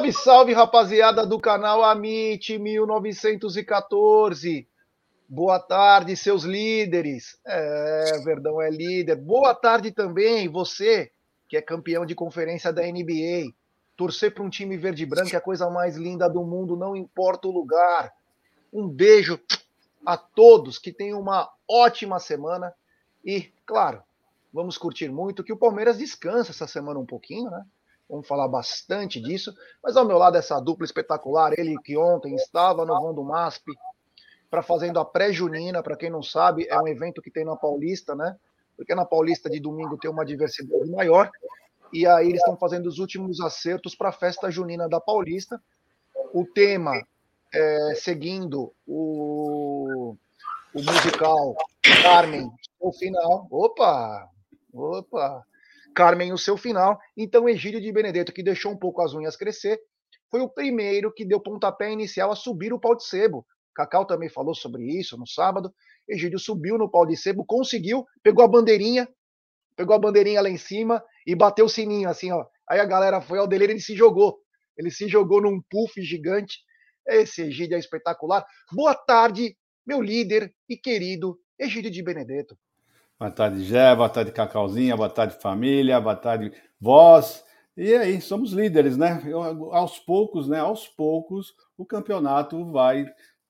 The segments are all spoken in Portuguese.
Salve, salve, rapaziada do canal Amit 1914. Boa tarde, seus líderes. É, Verdão é líder. Boa tarde também, você que é campeão de conferência da NBA. Torcer para um time verde e branco é a coisa mais linda do mundo, não importa o lugar. Um beijo a todos, que tenham uma ótima semana. E, claro, vamos curtir muito, que o Palmeiras descansa essa semana um pouquinho, né? Vamos falar bastante disso. Mas ao meu lado, essa dupla espetacular, ele que ontem estava no vão do MASP para fazendo a pré-junina, para quem não sabe, é um evento que tem na Paulista, né? Porque na Paulista de domingo tem uma diversidade maior. E aí eles estão fazendo os últimos acertos para a festa junina da Paulista. O tema é seguindo o, o musical Carmen, o final. Opa! Opa! Carmen o seu final. Então, Egídio de Benedetto, que deixou um pouco as unhas crescer, foi o primeiro que deu pontapé inicial a subir o pau de sebo. Cacau também falou sobre isso no sábado. Egídio subiu no pau de sebo, conseguiu, pegou a bandeirinha, pegou a bandeirinha lá em cima e bateu o sininho, assim, ó. Aí a galera foi ao dele, ele se jogou. Ele se jogou num puff gigante. Esse Egídio é espetacular. Boa tarde, meu líder e querido Egídio de Benedetto. Boa tarde, Gé, boa tarde, Cacauzinha, boa tarde, família, boa tarde, voz. E aí, somos líderes, né? Aos poucos, né? Aos poucos, o campeonato vai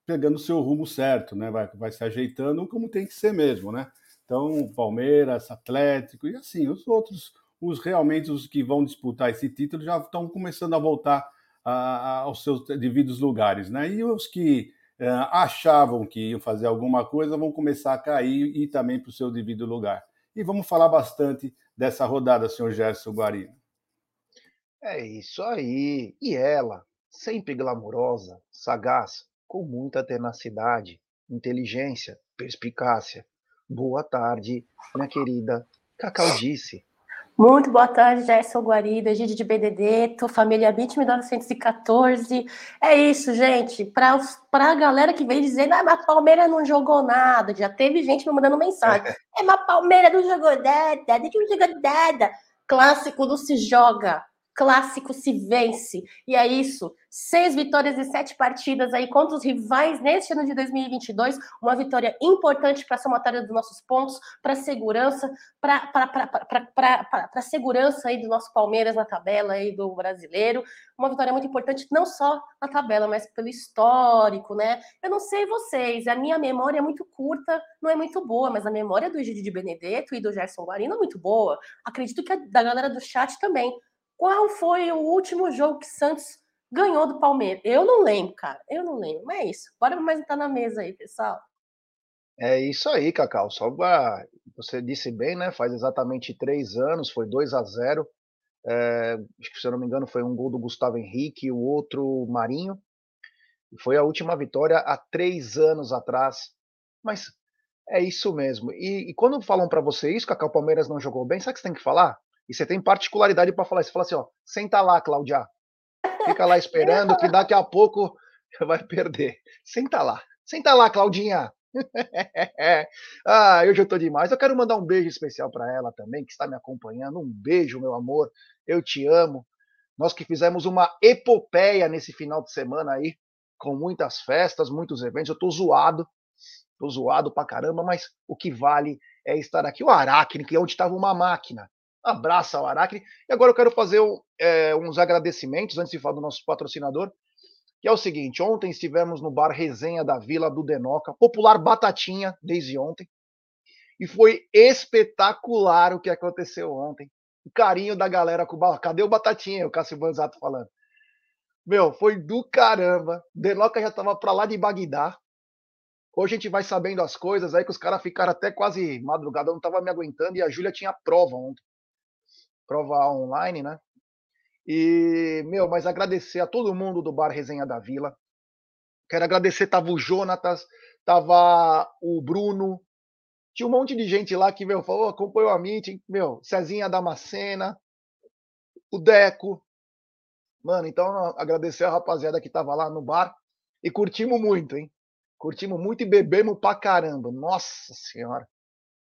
pegando seu rumo certo, né? Vai, vai se ajeitando como tem que ser mesmo, né? Então, Palmeiras, Atlético e assim, os outros, os realmente os que vão disputar esse título já estão começando a voltar a, a, aos seus devidos lugares, né? E os que achavam que iam fazer alguma coisa vão começar a cair e também para o seu devido lugar. E vamos falar bastante dessa rodada, senhor Gerson Guarino. É isso aí. E ela, sempre glamurosa, sagaz, com muita tenacidade, inteligência, perspicácia. Boa tarde, minha querida Cacau disse. Muito boa tarde, Gerson Guarida, Gide de Benedetto, família BIT 1914. É isso, gente. Para a galera que veio dizendo, ah, mas Palmeiras não jogou nada, já teve gente me mandando mensagem. É, mas Palmeiras não jogou nada, não jogou nada. Clássico não se joga, clássico se vence. E é isso. Seis vitórias e sete partidas aí contra os rivais neste ano de 2022. Uma vitória importante para a somatória dos nossos pontos, para a segurança, para a segurança aí do nosso Palmeiras na tabela aí do brasileiro. Uma vitória muito importante, não só na tabela, mas pelo histórico, né? Eu não sei vocês, a minha memória é muito curta, não é muito boa, mas a memória do Egídio de Benedetto e do Gerson Guarino é muito boa. Acredito que a da galera do chat também. Qual foi o último jogo que Santos ganhou do Palmeiras. Eu não lembro, cara. Eu não lembro. Mas é isso. Bora mais estar na mesa aí, pessoal. É isso aí, Cacau. Só pra... você disse bem, né? Faz exatamente três anos, foi 2 a 0 é, acho que, se eu não me engano, foi um gol do Gustavo Henrique o outro Marinho. Foi a última vitória há três anos atrás. Mas é isso mesmo. E, e quando falam para você isso, Cacau Palmeiras não jogou bem, sabe o que você tem que falar? E você tem particularidade para falar. Você fala assim, ó, senta lá, Claudia. Fica lá esperando que daqui a pouco vai perder. Senta lá. Senta lá, Claudinha. ah, hoje eu tô demais. Eu quero mandar um beijo especial para ela também, que está me acompanhando. Um beijo, meu amor. Eu te amo. Nós que fizemos uma epopeia nesse final de semana aí, com muitas festas, muitos eventos. Eu tô zoado. Tô zoado pra caramba, mas o que vale é estar aqui. O Aracne, que é onde estava uma máquina. Abraça ao Aracne. E agora eu quero fazer é, uns agradecimentos, antes de falar do nosso patrocinador, que é o seguinte: ontem estivemos no bar Resenha da Vila do Denoca, popular Batatinha, desde ontem. E foi espetacular o que aconteceu ontem. O carinho da galera com o Cadê o Batatinha? O Cássio Banzato falando. Meu, foi do caramba. Denoca já tava pra lá de Bagdá. Hoje a gente vai sabendo as coisas aí que os caras ficaram até quase madrugada, eu não tava me aguentando e a Júlia tinha prova ontem. Prova online, né? E, meu, mas agradecer a todo mundo do Bar Resenha da Vila. Quero agradecer, tava o Jonatas, tava o Bruno, tinha um monte de gente lá que, meu, falou, acompanhou a meeting, meu, Cezinha Damascena, o Deco. Mano, então agradecer a rapaziada que tava lá no bar e curtimos muito, hein? Curtimos muito e bebemos pra caramba. Nossa senhora.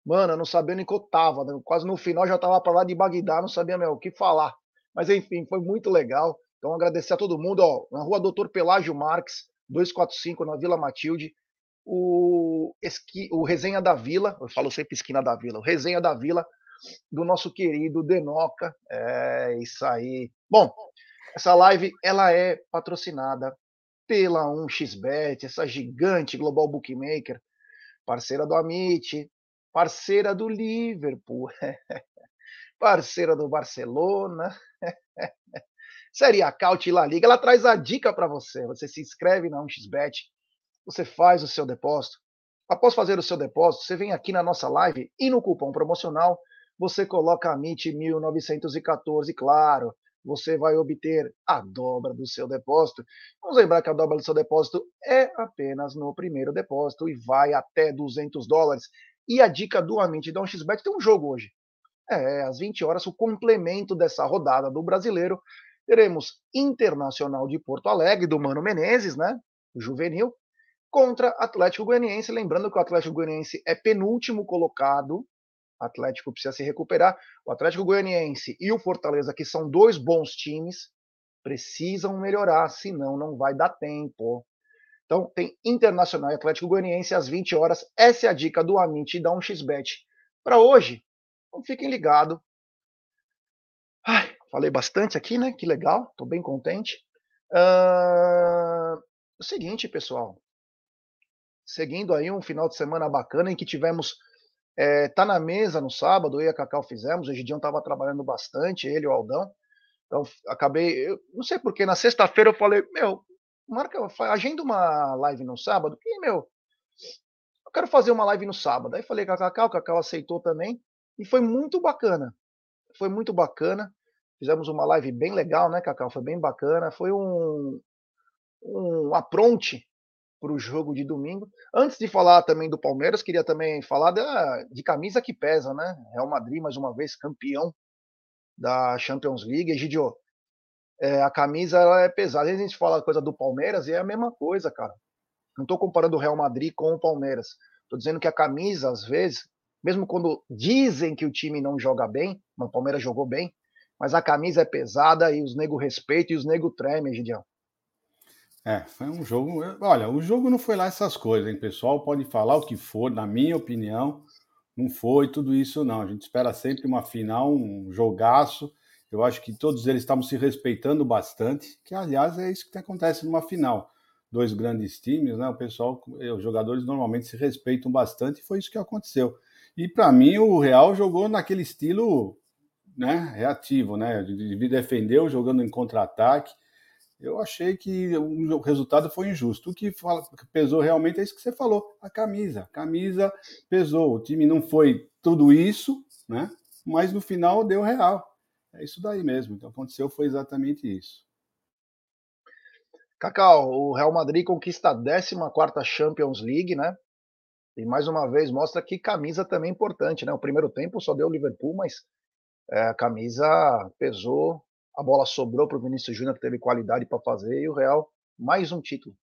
Mano, eu não sabia nem que eu tava. Né? Quase no final já tava pra lá de Bagdá, não sabia meu, o que falar. Mas enfim, foi muito legal. Então agradecer a todo mundo, ó, na rua Doutor Pelágio Marques, 245, na Vila Matilde. O, esqui, o Resenha da Vila, eu falo sempre esquina da Vila, o Resenha da Vila, do nosso querido Denoca. É isso aí. Bom, essa live ela é patrocinada pela 1xBet, essa gigante global bookmaker, parceira do Amit, parceira do Liverpool, parceira do Barcelona, Série A, Caut La Liga, ela traz a dica para você. Você se inscreve na 1xBet, você faz o seu depósito. Após fazer o seu depósito, você vem aqui na nossa live e no cupom promocional você coloca a MIT 1914, claro você vai obter a dobra do seu depósito. Vamos lembrar que a dobra do seu depósito é apenas no primeiro depósito e vai até 200 dólares. E a dica do Amint da 1xBet tem um jogo hoje. É, às 20 horas, o complemento dessa rodada do brasileiro. Teremos Internacional de Porto Alegre, do Mano Menezes, né? O juvenil, contra Atlético Goianiense. Lembrando que o Atlético Goianiense é penúltimo colocado Atlético precisa se recuperar. O Atlético Goianiense e o Fortaleza, que são dois bons times, precisam melhorar, senão não vai dar tempo. Então, tem Internacional e Atlético Goianiense às 20 horas. Essa é a dica do Amit e da 1xBet. Para hoje, então fiquem ligados. falei bastante aqui, né? Que legal, estou bem contente. Uh, o seguinte, pessoal. Seguindo aí um final de semana bacana em que tivemos é, tá na mesa no sábado, eu e a Cacau fizemos, o Egidião estava trabalhando bastante, ele e o Aldão. Então, acabei, eu não sei porque, na sexta-feira eu falei, meu, marca, agenda uma live no sábado, e, meu, eu quero fazer uma live no sábado. Aí falei com a Cacau, a Cacau aceitou também, e foi muito bacana. Foi muito bacana. Fizemos uma live bem legal, né, Cacau? Foi bem bacana. Foi um, um apronte para o jogo de domingo. Antes de falar também do Palmeiras, queria também falar da, de camisa que pesa, né? Real Madrid, mais uma vez, campeão da Champions League. Egidio, é, a camisa ela é pesada. Às vezes a gente fala coisa do Palmeiras e é a mesma coisa, cara. Não estou comparando o Real Madrid com o Palmeiras. Estou dizendo que a camisa, às vezes, mesmo quando dizem que o time não joga bem, o Palmeiras jogou bem, mas a camisa é pesada e os nego respeitam e os nego tremem, Egidião. É, foi um jogo. Olha, o jogo não foi lá essas coisas, hein, pessoal? Pode falar o que for, na minha opinião, não foi tudo isso, não. A gente espera sempre uma final, um jogaço. Eu acho que todos eles estavam se respeitando bastante, que aliás é isso que acontece numa final. Dois grandes times, né? O pessoal, os jogadores normalmente se respeitam bastante e foi isso que aconteceu. E para mim o Real jogou naquele estilo, né, reativo, né? De defender, jogando em contra-ataque eu achei que o resultado foi injusto. O que pesou realmente é isso que você falou, a camisa. A camisa pesou. O time não foi tudo isso, né? Mas no final deu real. É isso daí mesmo. Então aconteceu foi exatamente isso. Cacau, o Real Madrid conquista a 14 Champions League, né? E mais uma vez mostra que camisa também é importante, né? O primeiro tempo só deu o Liverpool, mas é, a camisa pesou a bola sobrou para o Vinícius Júnior, que teve qualidade para fazer, e o Real, mais um título.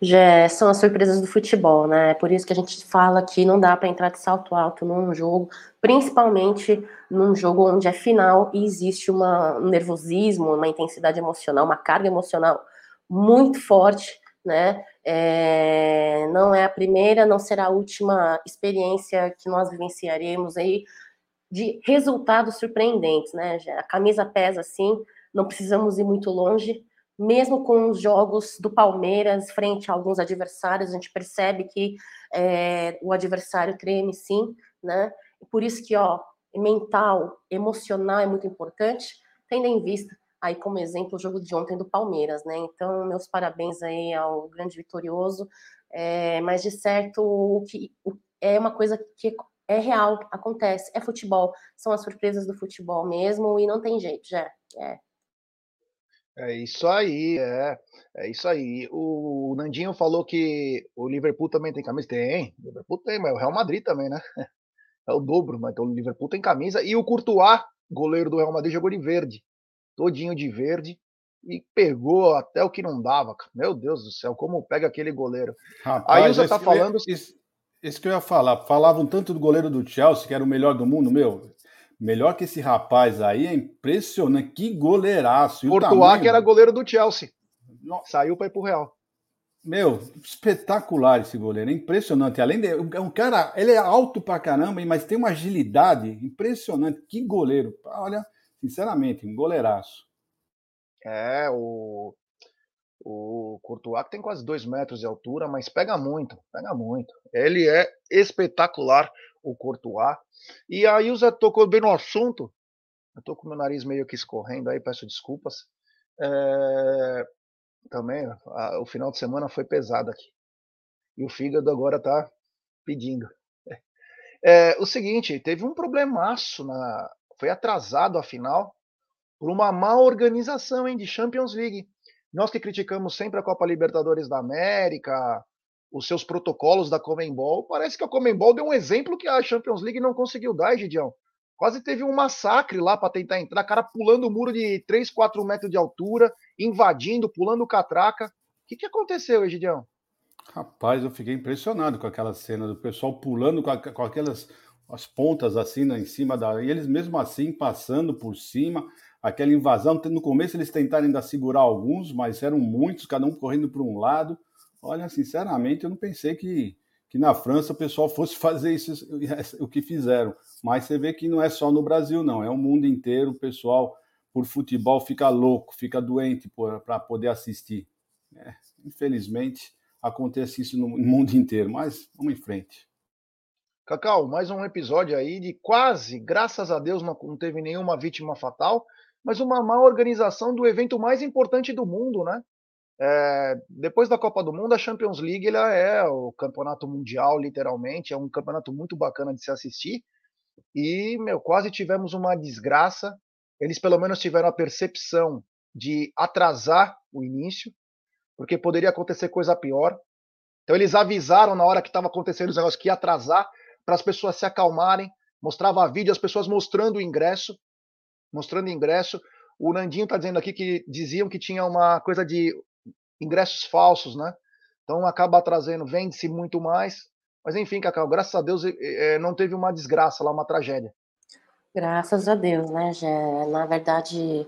Já são as surpresas do futebol, né? É por isso que a gente fala que não dá para entrar de salto alto num jogo, principalmente num jogo onde é final e existe uma, um nervosismo, uma intensidade emocional, uma carga emocional muito forte, né? É, não é a primeira, não será a última experiência que nós vivenciaremos aí de resultados surpreendentes, né? A camisa pesa sim, não precisamos ir muito longe. Mesmo com os jogos do Palmeiras frente a alguns adversários, a gente percebe que é, o adversário treme sim, né? Por isso que, ó, mental, emocional é muito importante, tendo em vista aí como exemplo o jogo de ontem do Palmeiras, né? Então, meus parabéns aí ao grande vitorioso, é, mas de certo o que é uma coisa que é real, acontece, é futebol, são as surpresas do futebol mesmo e não tem jeito, já é. É isso aí, é. É isso aí. O Nandinho falou que o Liverpool também tem camisa. Tem, o Liverpool tem, mas o Real Madrid também, né? É o dobro, mas então o Liverpool tem camisa. E o Courtois, goleiro do Real Madrid, jogou de verde. Todinho de verde. E pegou até o que não dava. Meu Deus do céu, como pega aquele goleiro. Rapaz, Aí você tá falando. Isso, isso que eu ia falar. Falavam tanto do goleiro do Chelsea, que era o melhor do mundo, meu. Melhor que esse rapaz aí é impressionante. Que goleiraço. E Courtois, tamanho... que era goleiro do Chelsea. Saiu para ir pro Real. Meu, espetacular esse goleiro, é impressionante. Além de é um cara, ele é alto pra caramba, mas tem uma agilidade impressionante. Que goleiro! Olha, sinceramente, um goleiraço. É, o o Courtois tem quase dois metros de altura, mas pega muito, pega muito. Ele é espetacular, o Courtois. E o Zé tocou bem no assunto. Eu tô com meu nariz meio que escorrendo aí, peço desculpas. É também, a, o final de semana foi pesado aqui. E o fígado agora tá pedindo. É, o seguinte, teve um problemaço na. Foi atrasado a final por uma má organização hein, de Champions League. Nós que criticamos sempre a Copa Libertadores da América, os seus protocolos da Comembol, parece que a Comembol deu um exemplo que a Champions League não conseguiu dar, Gidião. Quase teve um massacre lá para tentar entrar, cara pulando o muro de 3, 4 metros de altura, invadindo, pulando catraca. O que, que aconteceu, Egidião? Rapaz, eu fiquei impressionado com aquela cena do pessoal pulando com, a, com aquelas as pontas assim né, em cima da. E eles mesmo assim passando por cima, aquela invasão. No começo eles tentaram ainda segurar alguns, mas eram muitos, cada um correndo para um lado. Olha, sinceramente, eu não pensei que, que na França o pessoal fosse fazer isso, o que fizeram. Mas você vê que não é só no Brasil, não. É o mundo inteiro, o pessoal por futebol fica louco, fica doente para poder assistir. É, infelizmente, acontece isso no mundo inteiro, mas vamos em frente. Cacau, mais um episódio aí de quase, graças a Deus, não, teve nenhuma vítima fatal, mas uma má organização do evento mais importante do mundo, né? É, depois da Copa do Mundo, a Champions League ela é o campeonato mundial, literalmente, é um campeonato muito bacana de se assistir. E, meu, quase tivemos uma desgraça. Eles pelo menos tiveram a percepção de atrasar o início, porque poderia acontecer coisa pior. Então eles avisaram na hora que estava acontecendo os negócios que ia atrasar para as pessoas se acalmarem. Mostrava vídeo, as pessoas mostrando o ingresso, mostrando o ingresso. O Nandinho está dizendo aqui que diziam que tinha uma coisa de ingressos falsos, né? Então acaba trazendo, vende-se muito mais. Mas enfim, Cacau, graças a Deus é, não teve uma desgraça lá, uma tragédia. Graças a Deus, né, Gé? Na verdade,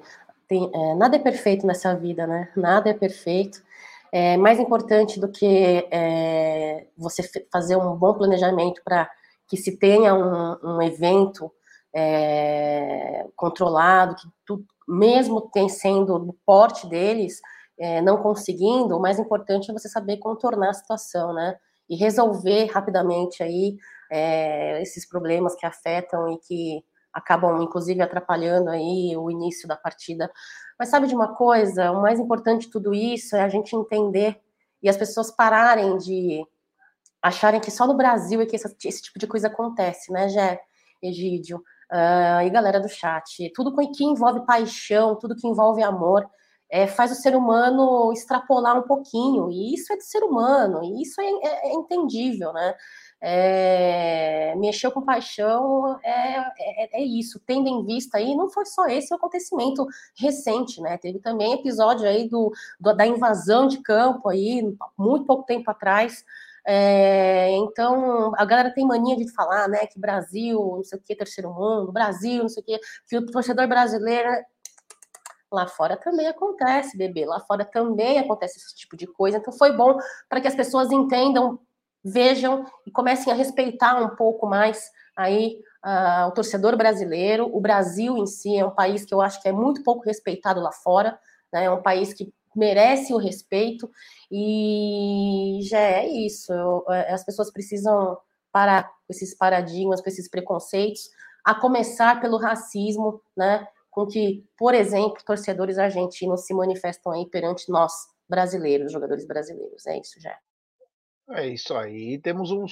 tem, é, nada é perfeito nessa vida, né? Nada é perfeito. É mais importante do que é, você fazer um bom planejamento para que se tenha um, um evento é, controlado, que tu, mesmo tem sendo do porte deles, é, não conseguindo, o mais importante é você saber contornar a situação, né? E resolver rapidamente aí é, esses problemas que afetam e que acabam, inclusive, atrapalhando aí o início da partida. Mas sabe de uma coisa? O mais importante de tudo isso é a gente entender e as pessoas pararem de acharem que só no Brasil é que esse, esse tipo de coisa acontece, né, Gé, Egídio, uh, e galera do chat. Tudo que envolve paixão, tudo que envolve amor, é, faz o ser humano extrapolar um pouquinho, e isso é de ser humano, e isso é, é, é entendível, né? É, mexeu com paixão é, é, é, isso, tendo em vista aí, não foi só esse o acontecimento recente, né? Teve também episódio aí do, do da invasão de campo aí, muito pouco tempo atrás. É, então, a galera tem mania de falar, né, que Brasil, não sei o que, terceiro mundo, Brasil, não sei o que, que o torcedor brasileiro Lá fora também acontece, bebê. Lá fora também acontece esse tipo de coisa. Então foi bom para que as pessoas entendam, vejam e comecem a respeitar um pouco mais aí uh, o torcedor brasileiro. O Brasil em si é um país que eu acho que é muito pouco respeitado lá fora. Né? É um país que merece o respeito e já é isso. Eu, é, as pessoas precisam parar com esses paradigmas, com esses preconceitos, a começar pelo racismo, né? Com que, por exemplo, torcedores argentinos se manifestam aí perante nós, brasileiros, jogadores brasileiros. É isso já. É isso aí. Temos um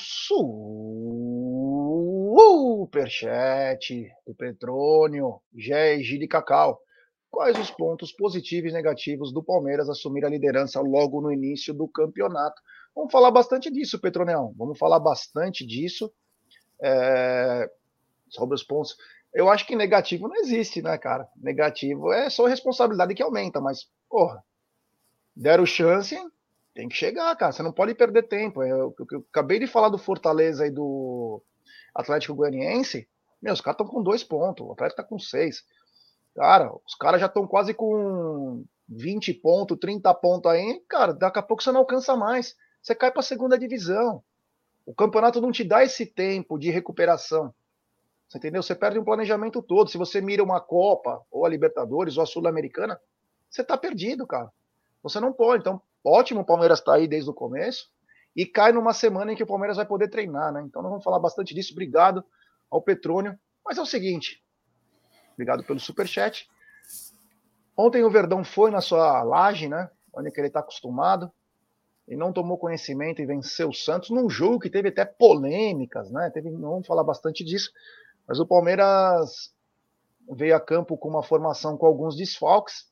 superchat do Petrônio, Gé de Cacau. Quais os pontos positivos e negativos do Palmeiras assumir a liderança logo no início do campeonato? Vamos falar bastante disso, Petroneão. Vamos falar bastante disso. É... Sobre os pontos. Eu acho que negativo não existe, né, cara? Negativo é só responsabilidade que aumenta, mas, porra, deram chance, tem que chegar, cara. Você não pode perder tempo. Eu, eu, eu acabei de falar do Fortaleza e do Atlético Goianiense. Meus caras estão com dois pontos, o Atlético tá com seis. Cara, os caras já estão quase com 20 pontos, 30 pontos aí, cara, daqui a pouco você não alcança mais. Você cai para a segunda divisão. O campeonato não te dá esse tempo de recuperação. Você entendeu? Você perde um planejamento todo. Se você mira uma Copa, ou a Libertadores, ou a Sul-Americana, você tá perdido, cara. Você não pode. Então, ótimo o Palmeiras tá aí desde o começo. E cai numa semana em que o Palmeiras vai poder treinar, né? Então nós vamos falar bastante disso. Obrigado ao Petrônio. Mas é o seguinte, Obrigado pelo superchat. Ontem o Verdão foi na sua laje, né? Onde ele está acostumado. E não tomou conhecimento e venceu o Santos num jogo que teve até polêmicas, né? Teve, vamos falar bastante disso. Mas o Palmeiras veio a campo com uma formação com alguns desfalques,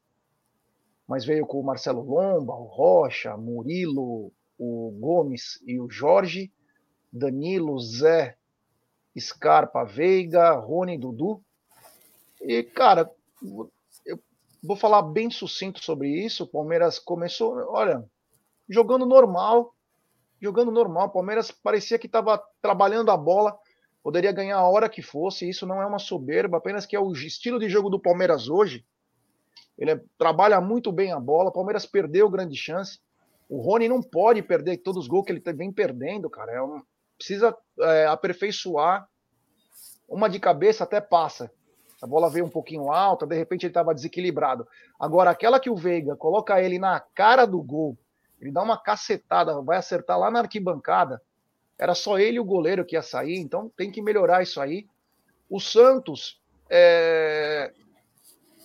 mas veio com o Marcelo Lomba, o Rocha, Murilo, o Gomes e o Jorge, Danilo, Zé, Scarpa, Veiga, Rony, Dudu. E, cara, eu vou falar bem sucinto sobre isso. O Palmeiras começou, olha, jogando normal, jogando normal. O Palmeiras parecia que estava trabalhando a bola, poderia ganhar a hora que fosse. Isso não é uma soberba, apenas que é o estilo de jogo do Palmeiras hoje. Ele é, trabalha muito bem a bola. O Palmeiras perdeu grande chance. O Rony não pode perder todos os gols que ele vem perdendo, cara. É um, precisa é, aperfeiçoar. Uma de cabeça até passa. A bola veio um pouquinho alta, de repente ele estava desequilibrado. Agora, aquela que o Veiga coloca ele na cara do gol, ele dá uma cacetada, vai acertar lá na arquibancada. Era só ele e o goleiro que ia sair, então tem que melhorar isso aí. O Santos, é...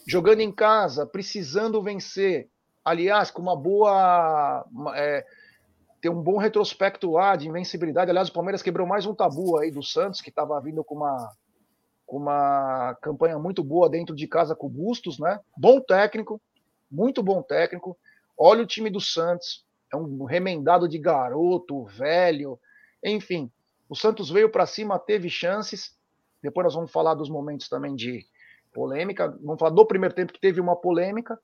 jogando em casa, precisando vencer, aliás, com uma boa. É... Tem um bom retrospecto lá de invencibilidade. Aliás, o Palmeiras quebrou mais um tabu aí do Santos, que estava vindo com uma com uma campanha muito boa dentro de casa com o Bustos, né? Bom técnico, muito bom técnico. Olha o time do Santos, é um remendado de garoto, velho, enfim. O Santos veio para cima, teve chances. Depois nós vamos falar dos momentos também de polêmica. Vamos falar do primeiro tempo que teve uma polêmica.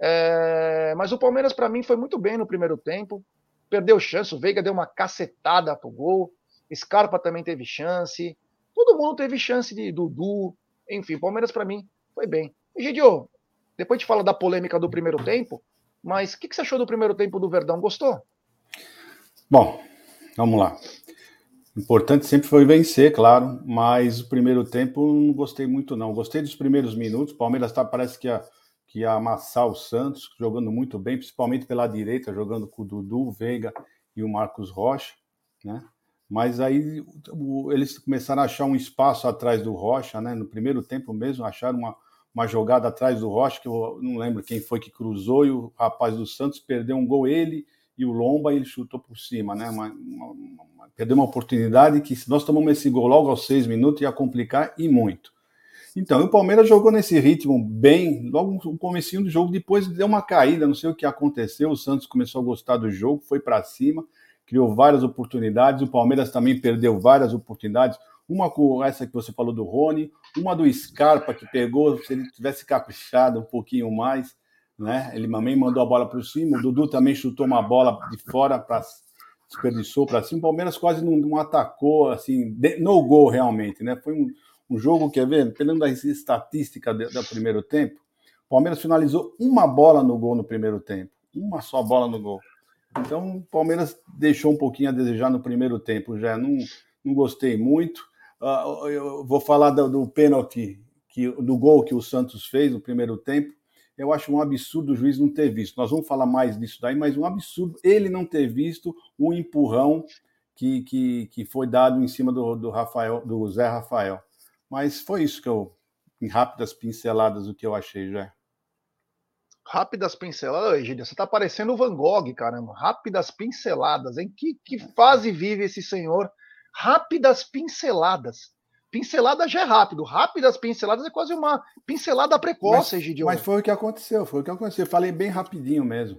É... Mas o Palmeiras, para mim, foi muito bem no primeiro tempo. Perdeu chance, o Veiga deu uma cacetada pro gol. Scarpa também teve chance. Todo mundo teve chance de Dudu. Enfim, Palmeiras para mim foi bem. E Gidio, depois gente fala da polêmica do primeiro tempo, mas o que, que você achou do primeiro tempo do Verdão? Gostou? Bom, vamos lá. Importante sempre foi vencer, claro, mas o primeiro tempo não gostei muito, não. Gostei dos primeiros minutos. O Palmeiras tá, parece que ia, que ia amassar o Santos, jogando muito bem, principalmente pela direita, jogando com o Dudu, o Veiga e o Marcos Rocha, né? Mas aí eles começaram a achar um espaço atrás do Rocha, né? No primeiro tempo mesmo, acharam uma, uma jogada atrás do Rocha, que eu não lembro quem foi que cruzou, e o rapaz do Santos perdeu um gol, ele e o Lomba, ele chutou por cima, né? Uma, uma, uma, perdeu uma oportunidade que, se nós tomamos esse gol logo aos seis minutos, ia complicar e muito. Então, o Palmeiras jogou nesse ritmo bem, logo no comecinho do jogo, depois deu uma caída, não sei o que aconteceu, o Santos começou a gostar do jogo, foi para cima, criou várias oportunidades. O Palmeiras também perdeu várias oportunidades. Uma com essa que você falou do Rony, uma do Scarpa que pegou, se ele tivesse caprichado um pouquinho mais, né? Ele também mandou a bola para cima. O Dudu também chutou uma bola de fora para desperdiçou para cima. O Palmeiras quase não, não atacou assim, de, no gol realmente, né? Foi um, um jogo, quer ver, pegando a estatística do, do primeiro tempo, O Palmeiras finalizou uma bola no gol no primeiro tempo. Uma só bola no gol. Então, o Palmeiras deixou um pouquinho a desejar no primeiro tempo. Já não, não gostei muito. Uh, eu vou falar do, do pênalti, que, do gol que o Santos fez no primeiro tempo. Eu acho um absurdo o juiz não ter visto. Nós vamos falar mais disso daí, mas um absurdo ele não ter visto o empurrão que, que, que foi dado em cima do, do Rafael, do Zé Rafael. Mas foi isso que eu, em rápidas pinceladas, o que eu achei já. Rápidas pinceladas, Egídio, você tá parecendo o Van Gogh, caramba. Rápidas pinceladas, em que, que fase vive esse senhor? Rápidas pinceladas. Pincelada já é rápido, rápidas pinceladas é quase uma pincelada precoce, mas, Egidio. Mas foi o que aconteceu, foi o que aconteceu. Eu falei bem rapidinho mesmo.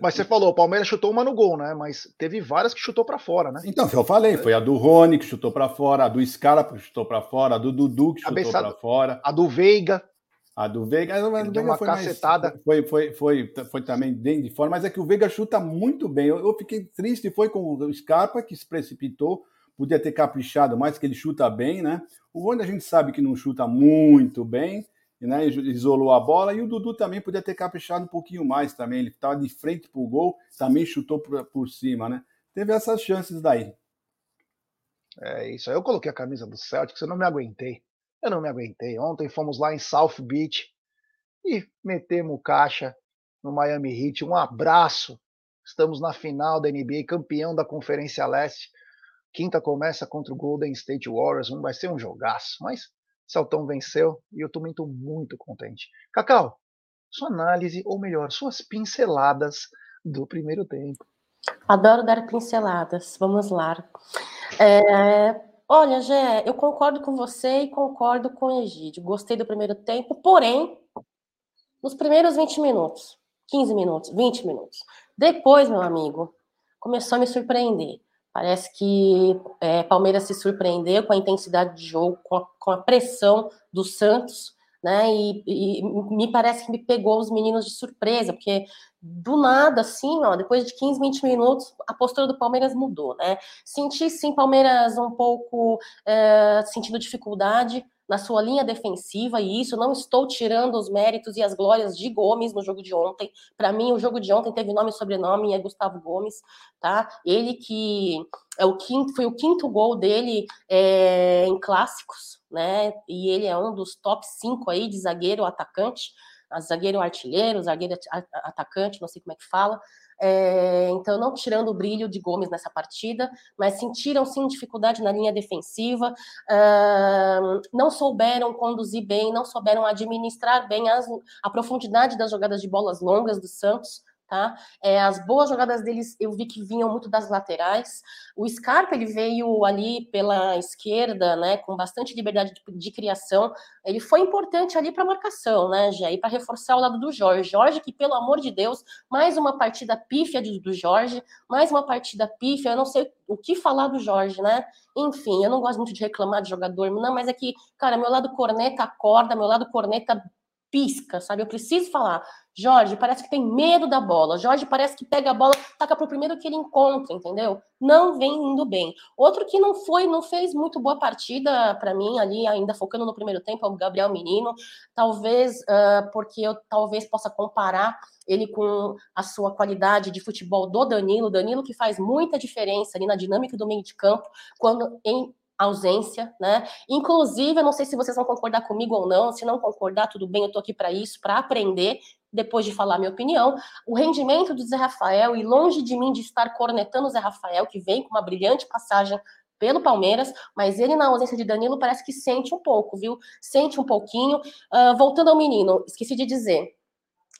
Mas você falou, o Palmeiras chutou uma no gol, né? Mas teve várias que chutou para fora, né? Então, eu falei, foi a do Rony que chutou para fora, a do Scarpa que chutou para fora, a do Dudu que chutou para fora, a do Veiga. A do Veiga, do Veiga uma foi cacetada. Mais, foi, foi, foi, foi também bem de fora, mas é que o Veiga chuta muito bem. Eu, eu fiquei triste, foi com o Scarpa que se precipitou, podia ter caprichado mais, que ele chuta bem, né? O Rony a gente sabe que não chuta muito bem, né, isolou a bola, e o Dudu também podia ter caprichado um pouquinho mais também, ele estava de frente para o gol, também chutou por, por cima, né? Teve essas chances daí. É isso, aí eu coloquei a camisa do Celtics, eu não me aguentei, eu não me aguentei. Ontem fomos lá em South Beach e metemos caixa no Miami Heat, um abraço, estamos na final da NBA, campeão da Conferência Leste, quinta começa contra o Golden State Warriors, vai ser um jogaço, mas Celtão venceu e eu também estou muito contente. Cacau, sua análise, ou melhor, suas pinceladas do primeiro tempo. Adoro dar pinceladas. Vamos lá. É, olha, Gé, eu concordo com você e concordo com o Egídio. Gostei do primeiro tempo, porém, nos primeiros 20 minutos, 15 minutos, 20 minutos. Depois, meu amigo, começou a me surpreender. Parece que é, Palmeiras se surpreendeu com a intensidade de jogo, com a, com a pressão do Santos, né? E, e, me parece que me pegou os meninos de surpresa, porque do nada, assim, ó, depois de 15, 20 minutos, a postura do Palmeiras mudou, né? Senti sim Palmeiras um pouco é, sentindo dificuldade na sua linha defensiva, e isso não estou tirando os méritos e as glórias de Gomes no jogo de ontem. Para mim, o jogo de ontem teve nome e sobrenome, é Gustavo Gomes, tá? Ele que é o quinto, foi o quinto gol dele é, em clássicos, né? E ele é um dos top 5 aí de zagueiro atacante, zagueiro artilheiro, zagueiro atacante, não sei como é que fala. É, então, não tirando o brilho de Gomes nessa partida, mas sentiram sim dificuldade na linha defensiva, uh, não souberam conduzir bem, não souberam administrar bem as, a profundidade das jogadas de bolas longas do Santos. Tá? É, as boas jogadas deles eu vi que vinham muito das laterais. O Scarpa ele veio ali pela esquerda, né, com bastante liberdade de, de criação. Ele foi importante ali para marcação, né, e para reforçar o lado do Jorge. Jorge que pelo amor de Deus, mais uma partida pífia do, do Jorge, mais uma partida pífia. Eu não sei o que falar do Jorge, né? Enfim, eu não gosto muito de reclamar de jogador, não, mas é que, cara, meu lado corneta acorda, meu lado corneta pisca, sabe? Eu preciso falar. Jorge parece que tem medo da bola. Jorge parece que pega a bola, taca pro primeiro que ele encontra, entendeu? Não vem indo bem. Outro que não foi, não fez muito boa partida para mim ali, ainda focando no primeiro tempo, é o Gabriel Menino. Talvez uh, porque eu talvez possa comparar ele com a sua qualidade de futebol do Danilo. Danilo que faz muita diferença ali na dinâmica do meio de campo, quando em ausência, né? Inclusive, eu não sei se vocês vão concordar comigo ou não, se não concordar, tudo bem, eu tô aqui para isso, para aprender, depois de falar minha opinião. O rendimento do Zé Rafael, e longe de mim de estar cornetando o Zé Rafael, que vem com uma brilhante passagem pelo Palmeiras, mas ele na ausência de Danilo parece que sente um pouco, viu? Sente um pouquinho. Uh, voltando ao menino, esqueci de dizer,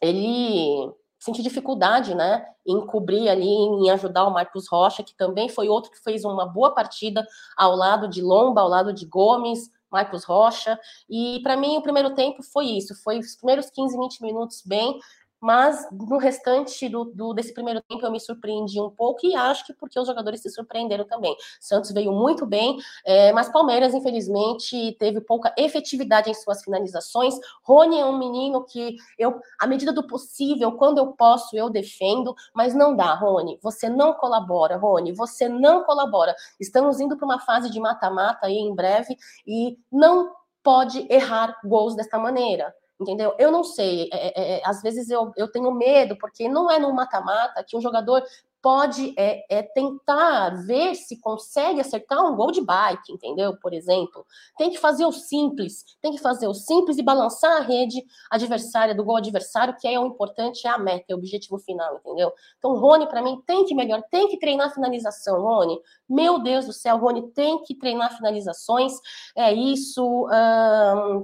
ele senti dificuldade, né, em cobrir ali, em ajudar o Marcos Rocha, que também foi outro que fez uma boa partida ao lado de Lomba, ao lado de Gomes, Marcos Rocha, e para mim o primeiro tempo foi isso, foi os primeiros 15, 20 minutos bem, mas no restante do, do, desse primeiro tempo eu me surpreendi um pouco e acho que porque os jogadores se surpreenderam também. Santos veio muito bem, é, mas Palmeiras, infelizmente, teve pouca efetividade em suas finalizações. Rony é um menino que eu, à medida do possível, quando eu posso, eu defendo, mas não dá, Rony. Você não colabora, Rony, você não colabora. Estamos indo para uma fase de mata-mata aí em breve e não pode errar gols desta maneira entendeu? Eu não sei, é, é, é, às vezes eu, eu tenho medo, porque não é no mata-mata que um jogador pode é, é, tentar ver se consegue acertar um gol de bike, entendeu? Por exemplo, tem que fazer o simples, tem que fazer o simples e balançar a rede adversária do gol adversário, que é o importante, é a meta, é o objetivo final, entendeu? Então, o Rony, para mim, tem que melhorar, tem que treinar a finalização, Rony. Meu Deus do céu, Rony tem que treinar finalizações. É isso.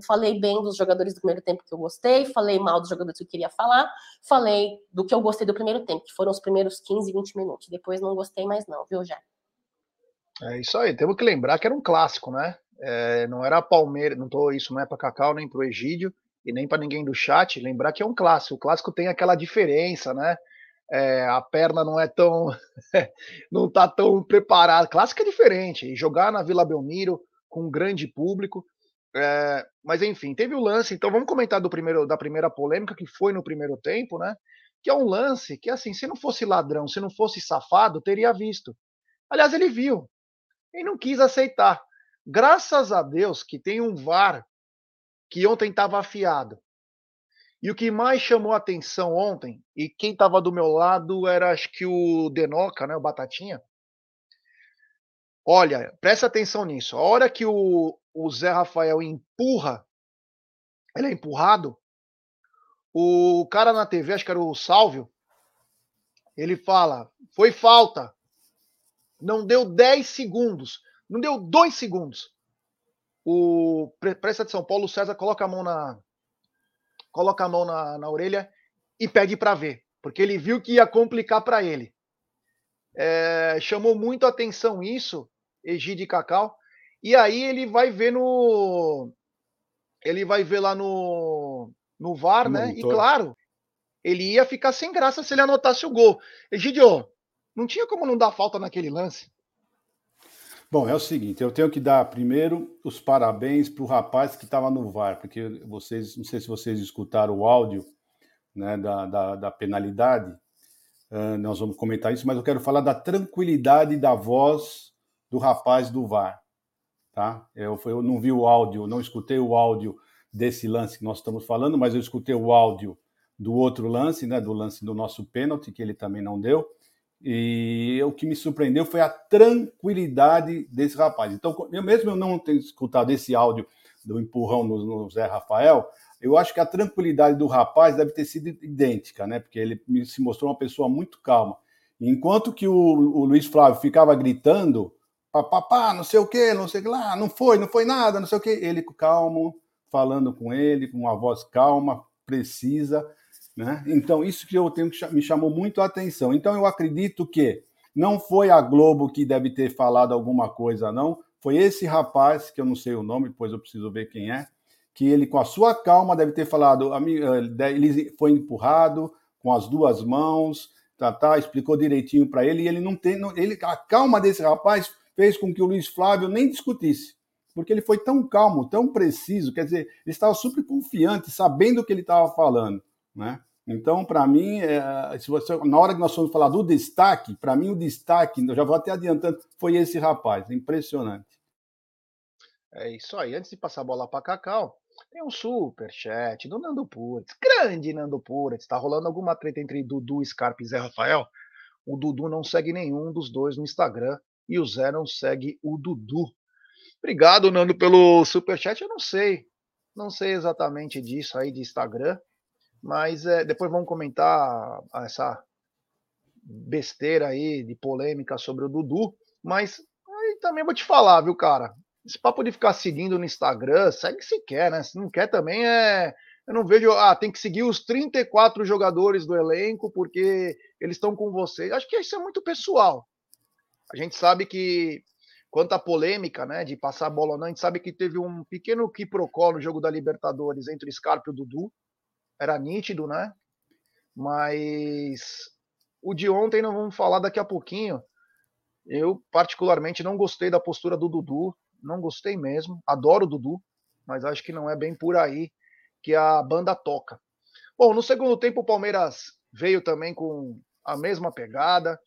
falei bem dos jogadores do primeiro tempo que eu gostei, falei mal dos jogadores que eu queria falar, falei do que eu gostei do primeiro tempo, que foram os primeiros 15, 20 20 minutos. Depois não gostei mais, não, viu, Jé? É isso aí, temos que lembrar que era um clássico, né? É, não era Palmeiras, não tô, isso não é para Cacau, nem para o Egídio e nem para ninguém do chat. Lembrar que é um clássico. O clássico tem aquela diferença, né? É, a perna não é tão. não tá tão preparada. Clássico é diferente. E jogar na Vila Belmiro com um grande público. É, mas enfim, teve o lance. Então vamos comentar do primeiro, da primeira polêmica que foi no primeiro tempo, né? Que é um lance que, assim, se não fosse ladrão, se não fosse safado, teria visto. Aliás, ele viu e não quis aceitar. Graças a Deus que tem um VAR que ontem estava afiado. E o que mais chamou atenção ontem, e quem estava do meu lado era acho que o Denoca, né, o Batatinha. Olha, presta atenção nisso. A hora que o, o Zé Rafael empurra, ele é empurrado, o cara na TV, acho que era o Sálvio, ele fala: foi falta. Não deu 10 segundos. Não deu 2 segundos. O presta atenção, Paulo César coloca a mão na coloca a mão na, na orelha e pede para ver, porque ele viu que ia complicar para ele. É, chamou muito atenção isso, Egide Cacau. E aí ele vai ver no ele vai ver lá no no VAR, né? E claro, ele ia ficar sem graça se ele anotasse o gol. Egidio, não tinha como não dar falta naquele lance. Bom, é o seguinte, eu tenho que dar primeiro os parabéns para o rapaz que estava no VAR, porque vocês, não sei se vocês escutaram o áudio né, da, da, da penalidade, uh, nós vamos comentar isso, mas eu quero falar da tranquilidade da voz do rapaz do VAR. Tá? Eu, eu não vi o áudio, não escutei o áudio desse lance que nós estamos falando, mas eu escutei o áudio do outro lance, né, do lance do nosso pênalti, que ele também não deu. E o que me surpreendeu foi a tranquilidade desse rapaz. Então, eu mesmo eu não tenho escutado esse áudio do empurrão no, no Zé Rafael, eu acho que a tranquilidade do rapaz deve ter sido idêntica, né? Porque ele se mostrou uma pessoa muito calma. Enquanto que o, o Luiz Flávio ficava gritando, papapá, não sei o que, não sei o que lá, não foi, não foi nada, não sei o que, ele calmo, falando com ele, com uma voz calma, precisa. Né? Então, isso que eu tenho que me chamou muito a atenção. Então, eu acredito que não foi a Globo que deve ter falado alguma coisa, não. Foi esse rapaz, que eu não sei o nome, depois eu preciso ver quem é, que ele, com a sua calma, deve ter falado. Eh, ele foi empurrado com as duas mãos, tá, tá, explicou direitinho para ele, e ele não tem. Ele, a calma desse rapaz fez com que o Luiz Flávio nem discutisse porque ele foi tão calmo, tão preciso, quer dizer, ele estava super confiante, sabendo o que ele estava falando, né? Então, para mim, é, se você, na hora que nós fomos falar do destaque, para mim o destaque, eu já vou até adiantando, foi esse rapaz, impressionante. É isso aí. Antes de passar a bola para Cacau, tem um super chat do Nando Puretz, grande Nando Puretz. Está rolando alguma treta entre Dudu, Scarpa e Zé Rafael? O Dudu não segue nenhum dos dois no Instagram e o Zé não segue o Dudu. Obrigado, Nando, pelo superchat. Eu não sei. Não sei exatamente disso aí de Instagram. Mas é, depois vamos comentar essa besteira aí de polêmica sobre o Dudu. Mas aí também vou te falar, viu, cara? Esse papo de ficar seguindo no Instagram, segue se quer, né? Se não quer também é. Eu não vejo. Ah, tem que seguir os 34 jogadores do elenco porque eles estão com você. Acho que isso é muito pessoal. A gente sabe que Quanto à polêmica, né, de passar a bola ou não, a gente sabe que teve um pequeno quiprocó no jogo da Libertadores entre o Scarpa e o Dudu. Era nítido, né? Mas o de ontem não vamos falar daqui a pouquinho. Eu, particularmente, não gostei da postura do Dudu. Não gostei mesmo. Adoro o Dudu, mas acho que não é bem por aí que a banda toca. Bom, no segundo tempo, o Palmeiras veio também com a mesma pegada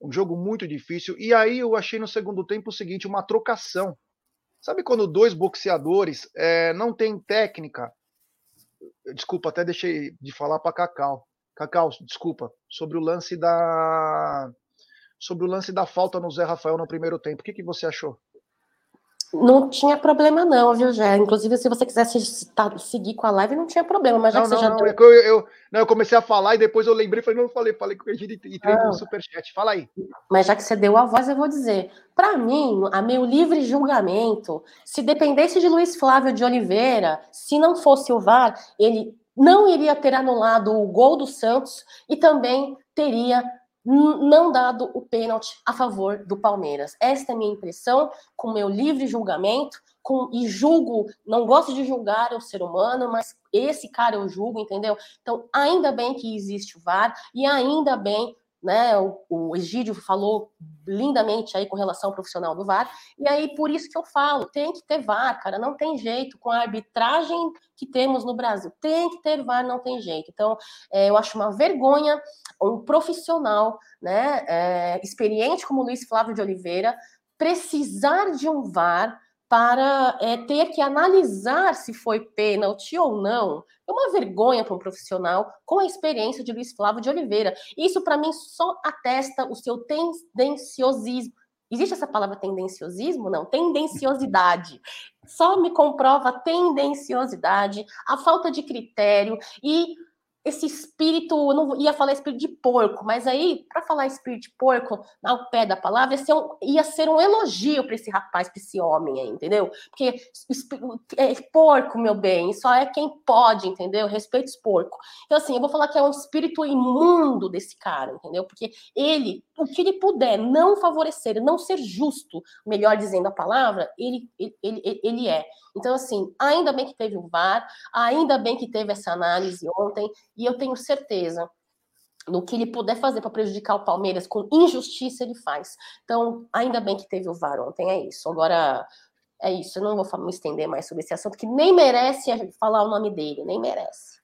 um jogo muito difícil. E aí eu achei no segundo tempo o seguinte, uma trocação. Sabe quando dois boxeadores é, não têm técnica, desculpa, até deixei de falar para Cacau. Cacau, desculpa, sobre o lance da sobre o lance da falta no Zé Rafael no primeiro tempo. O que, que você achou? Não tinha problema, não, viu, Jé? Inclusive, se você quisesse seguir com a live, não tinha problema, mas já não, que não, você já não, deu... é eu, eu, não, eu comecei a falar e depois eu lembrei, falei, não falei, falei com o Egídio e entrei no superchat. Fala aí. Mas já que você deu a voz, eu vou dizer. Para mim, a meu livre julgamento, se dependesse de Luiz Flávio de Oliveira, se não fosse o VAR, ele não iria ter anulado o gol do Santos e também teria não dado o pênalti a favor do Palmeiras. Esta é a minha impressão, com meu livre julgamento, com, e julgo, não gosto de julgar o ser humano, mas esse cara eu julgo, entendeu? Então, ainda bem que existe o VAR, e ainda bem né? O, o Egídio falou lindamente aí com relação ao profissional do VAR, e aí por isso que eu falo, tem que ter VAR, cara, não tem jeito, com a arbitragem que temos no Brasil, tem que ter VAR, não tem jeito. Então, é, eu acho uma vergonha um profissional, né, é, experiente como Luiz Flávio de Oliveira, precisar de um VAR para é, ter que analisar se foi pênalti ou não. É uma vergonha para um profissional com a experiência de Luiz Flávio de Oliveira. Isso, para mim, só atesta o seu tendenciosismo. Existe essa palavra tendenciosismo? Não, tendenciosidade. Só me comprova a tendenciosidade, a falta de critério e esse espírito, eu não ia falar espírito de porco, mas aí, para falar espírito de porco, ao pé da palavra, ia ser um, ia ser um elogio para esse rapaz, para esse homem aí, entendeu? Porque é porco, meu bem, só é quem pode, entendeu? Respeito os porcos. Então, assim, eu vou falar que é um espírito imundo desse cara, entendeu? Porque ele, o que ele puder não favorecer, não ser justo, melhor dizendo a palavra, ele, ele, ele, ele é. Então, assim, ainda bem que teve o VAR, ainda bem que teve essa análise ontem, e eu tenho certeza no que ele puder fazer para prejudicar o Palmeiras com injustiça, ele faz. Então, ainda bem que teve o VAR ontem, é isso. Agora, é isso. Eu não vou me estender mais sobre esse assunto, que nem merece falar o nome dele, nem merece.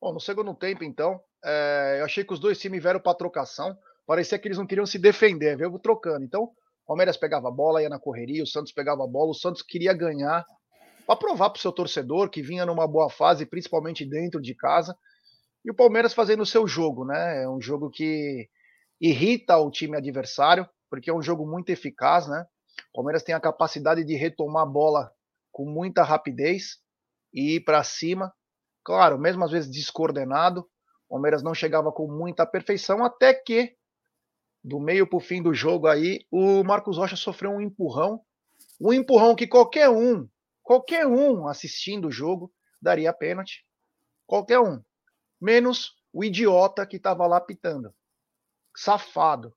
Bom, no segundo tempo, então, é, eu achei que os dois times vieram para trocação. Parecia que eles não queriam se defender, veio trocando. Então, Palmeiras pegava a bola, ia na correria, o Santos pegava a bola, o Santos queria ganhar para provar para o seu torcedor que vinha numa boa fase, principalmente dentro de casa. E o Palmeiras fazendo o seu jogo, né? É um jogo que irrita o time adversário, porque é um jogo muito eficaz, né? O Palmeiras tem a capacidade de retomar a bola com muita rapidez e ir para cima. Claro, mesmo às vezes descoordenado, o Palmeiras não chegava com muita perfeição, até que do meio para o fim do jogo aí, o Marcos Rocha sofreu um empurrão. Um empurrão que qualquer um, qualquer um assistindo o jogo daria pênalti. Qualquer um. Menos o idiota que estava lá pitando. Safado.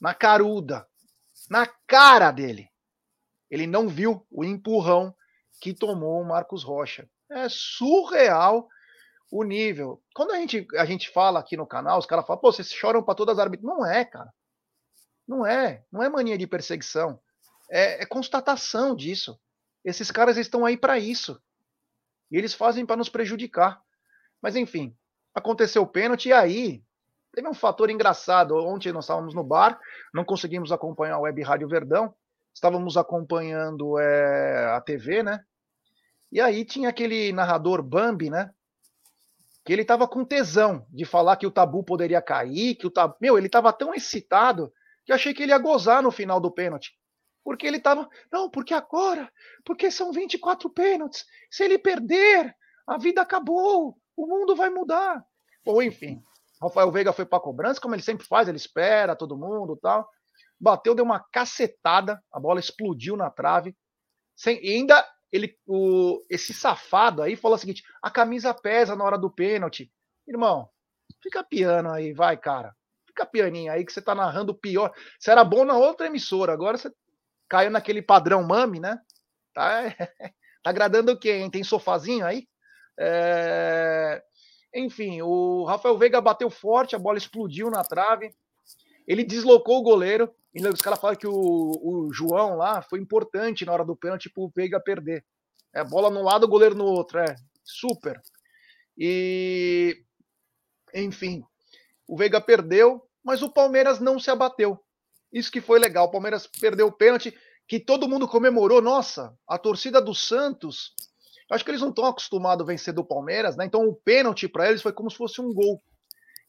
Na caruda. Na cara dele. Ele não viu o empurrão que tomou o Marcos Rocha. É surreal o nível. Quando a gente, a gente fala aqui no canal, os caras falam, pô, vocês choram para todas as árbitras. Não é, cara. Não é. Não é mania de perseguição. É, é constatação disso. Esses caras estão aí para isso. E eles fazem para nos prejudicar. Mas enfim, aconteceu o pênalti e aí teve um fator engraçado. Ontem nós estávamos no bar, não conseguimos acompanhar a Web Rádio Verdão, estávamos acompanhando é, a TV, né? E aí tinha aquele narrador Bambi, né? que ele estava com tesão de falar que o tabu poderia cair, que o tabu. Meu, ele estava tão excitado que achei que ele ia gozar no final do pênalti. Porque ele estava. Não, porque agora. Porque são 24 pênaltis. Se ele perder, a vida acabou. O mundo vai mudar. Ou enfim. Rafael Veiga foi para a cobrança, como ele sempre faz, ele espera todo mundo tal. Bateu, deu uma cacetada, a bola explodiu na trave. Sem, e ainda ele, o, esse safado aí falou o seguinte: a camisa pesa na hora do pênalti. Irmão, fica piano aí, vai, cara. Fica pianinho aí que você tá narrando pior. Você era bom na outra emissora, agora você caiu naquele padrão mami, né? Tá, tá agradando quem? Tem sofazinho aí? É... Enfim, o Rafael Veiga bateu forte, a bola explodiu na trave. Ele deslocou o goleiro. E os caras falam que o, o, João lá foi importante na hora do pênalti para o Veiga perder. É bola num lado, goleiro no outro. É super. E enfim, o Veiga perdeu, mas o Palmeiras não se abateu. Isso que foi legal. O Palmeiras perdeu o pênalti, que todo mundo comemorou. Nossa, a torcida do Santos acho que eles não estão acostumados a vencer do Palmeiras, né? Então o pênalti para eles foi como se fosse um gol.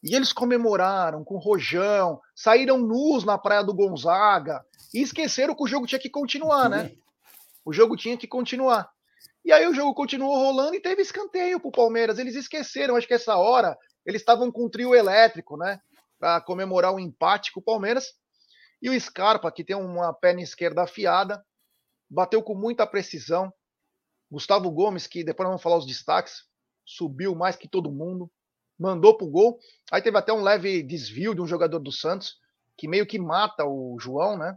E eles comemoraram com rojão, saíram nus na praia do Gonzaga e esqueceram que o jogo tinha que continuar, né? O jogo tinha que continuar. E aí o jogo continuou rolando e teve escanteio pro Palmeiras. Eles esqueceram, acho que essa hora eles estavam com um trio elétrico, né? Para comemorar o um empate com o Palmeiras. E o Scarpa, que tem uma perna esquerda afiada, bateu com muita precisão. Gustavo Gomes, que depois vamos falar os destaques, subiu mais que todo mundo, mandou pro gol. Aí teve até um leve desvio de um jogador do Santos, que meio que mata o João, né?